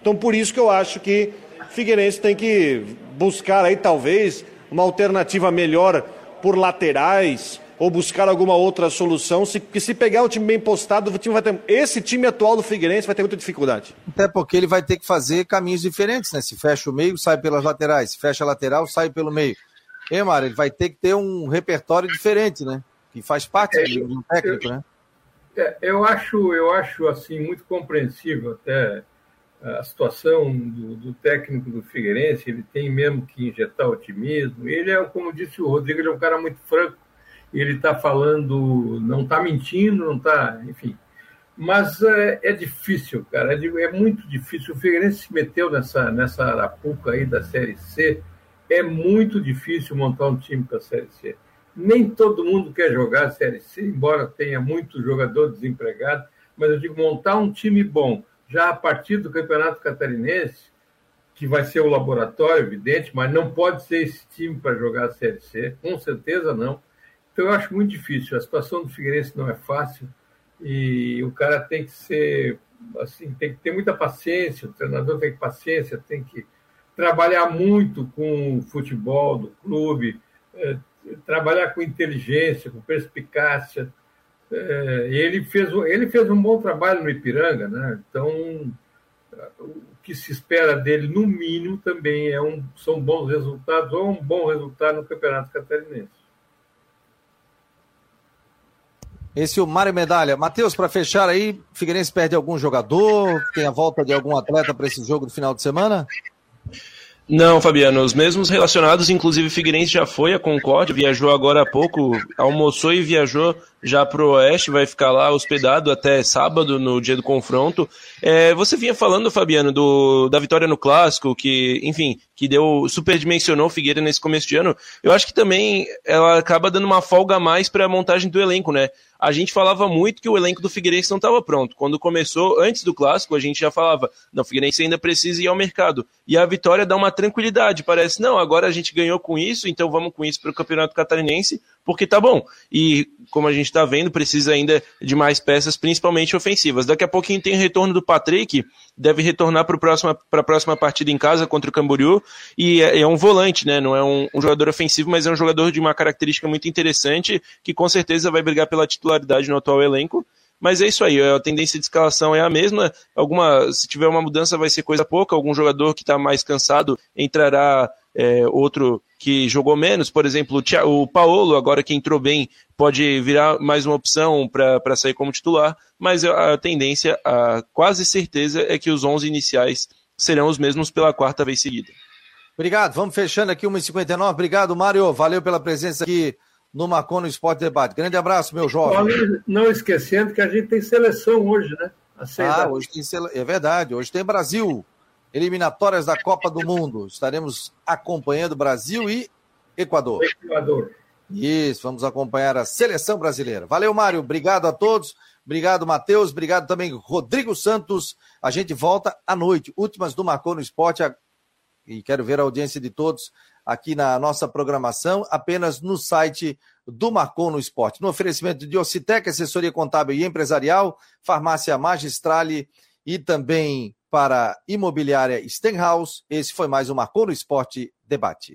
Então, por isso que eu acho que Figueirense tem que buscar aí, talvez, uma alternativa melhor por laterais, ou buscar alguma outra solução, se, porque se pegar o time bem postado, o time vai ter, esse time atual do Figueirense vai ter muita dificuldade. Até porque ele vai ter que fazer caminhos diferentes, né? Se fecha o meio, sai pelas laterais, se fecha a lateral, sai pelo meio. E, Mário, ele vai ter que ter um repertório diferente, né? Que faz parte é, do técnico, eu, né? É, eu acho, eu acho assim muito compreensível até a situação do, do, técnico do Figueirense, ele tem mesmo que injetar otimismo. Ele é, como disse o Rodrigo, ele é um cara muito franco ele está falando, não está mentindo, não está, enfim. Mas é, é, difícil, cara, é, é, muito difícil. O Figueirense se meteu nessa, nessa arapuca aí da Série C, é muito difícil montar um time para a Série C. Nem todo mundo quer jogar a Série C, embora tenha muito jogador desempregado, mas eu digo, montar um time bom, já a partir do Campeonato Catarinense, que vai ser o laboratório, evidente, mas não pode ser esse time para jogar a Série C, com certeza não. Então, eu acho muito difícil. A situação do Figueirense não é fácil e o cara tem que ser, assim, tem que ter muita paciência, o treinador tem que ter paciência, tem que trabalhar muito com o futebol do clube, é, trabalhar com inteligência, com perspicácia. É, ele, fez, ele fez um bom trabalho no Ipiranga, né? Então, o que se espera dele, no mínimo, também é um, são bons resultados ou um bom resultado no Campeonato Catarinense. Esse é o Mário Medalha. Matheus, para fechar aí, Figueirense perde algum jogador? Tem a volta de algum atleta para esse jogo do final de semana? Não, Fabiano, os mesmos relacionados, inclusive Figueirense já foi a Concórdia, viajou agora há pouco, almoçou e viajou já para o Oeste, vai ficar lá hospedado até sábado, no dia do confronto. É, você vinha falando, Fabiano, do, da vitória no Clássico, que, enfim, que deu, superdimensionou o Figueira nesse começo de ano. Eu acho que também ela acaba dando uma folga a mais para a montagem do elenco, né? a gente falava muito que o elenco do Figueirense não estava pronto. Quando começou, antes do clássico, a gente já falava, não, o Figueirense ainda precisa ir ao mercado. E a vitória dá uma tranquilidade, parece, não, agora a gente ganhou com isso, então vamos com isso para o Campeonato Catarinense, porque tá bom. E como a gente está vendo, precisa ainda de mais peças, principalmente ofensivas. Daqui a pouquinho tem o retorno do Patrick, deve retornar para a próxima partida em casa contra o Camboriú, e é, é um volante, né? Não é um, um, jogador ofensivo, mas é um jogador de uma característica muito interessante, que com certeza vai brigar pela titularidade no atual elenco. Mas é isso aí, a tendência de escalação é a mesma. Alguma, se tiver uma mudança, vai ser coisa pouca. Algum jogador que está mais cansado entrará é, outro que jogou menos, por exemplo, o Paulo, agora que entrou bem, pode virar mais uma opção para sair como titular, mas a tendência, a quase certeza, é que os 11 iniciais serão os mesmos pela quarta vez seguida. Obrigado, vamos fechando aqui 1h59. Obrigado, Mário, valeu pela presença aqui no Macon no Esporte Debate. Grande abraço, meu jovem. Não esquecendo que a gente tem seleção hoje, né? Ah, hoje tem sele... é verdade, hoje tem Brasil eliminatórias da Copa do Mundo. Estaremos acompanhando Brasil e Equador. Equador. Isso, vamos acompanhar a seleção brasileira. Valeu, Mário. Obrigado a todos. Obrigado, Matheus. Obrigado também, Rodrigo Santos. A gente volta à noite. Últimas do Marcou no Esporte. E quero ver a audiência de todos aqui na nossa programação, apenas no site do Marcou no Esporte. No oferecimento de Ocitec, assessoria contábil e empresarial, farmácia Magistrale e também para a imobiliária Stenhouse. Esse foi mais um Marcou no Esporte Debate.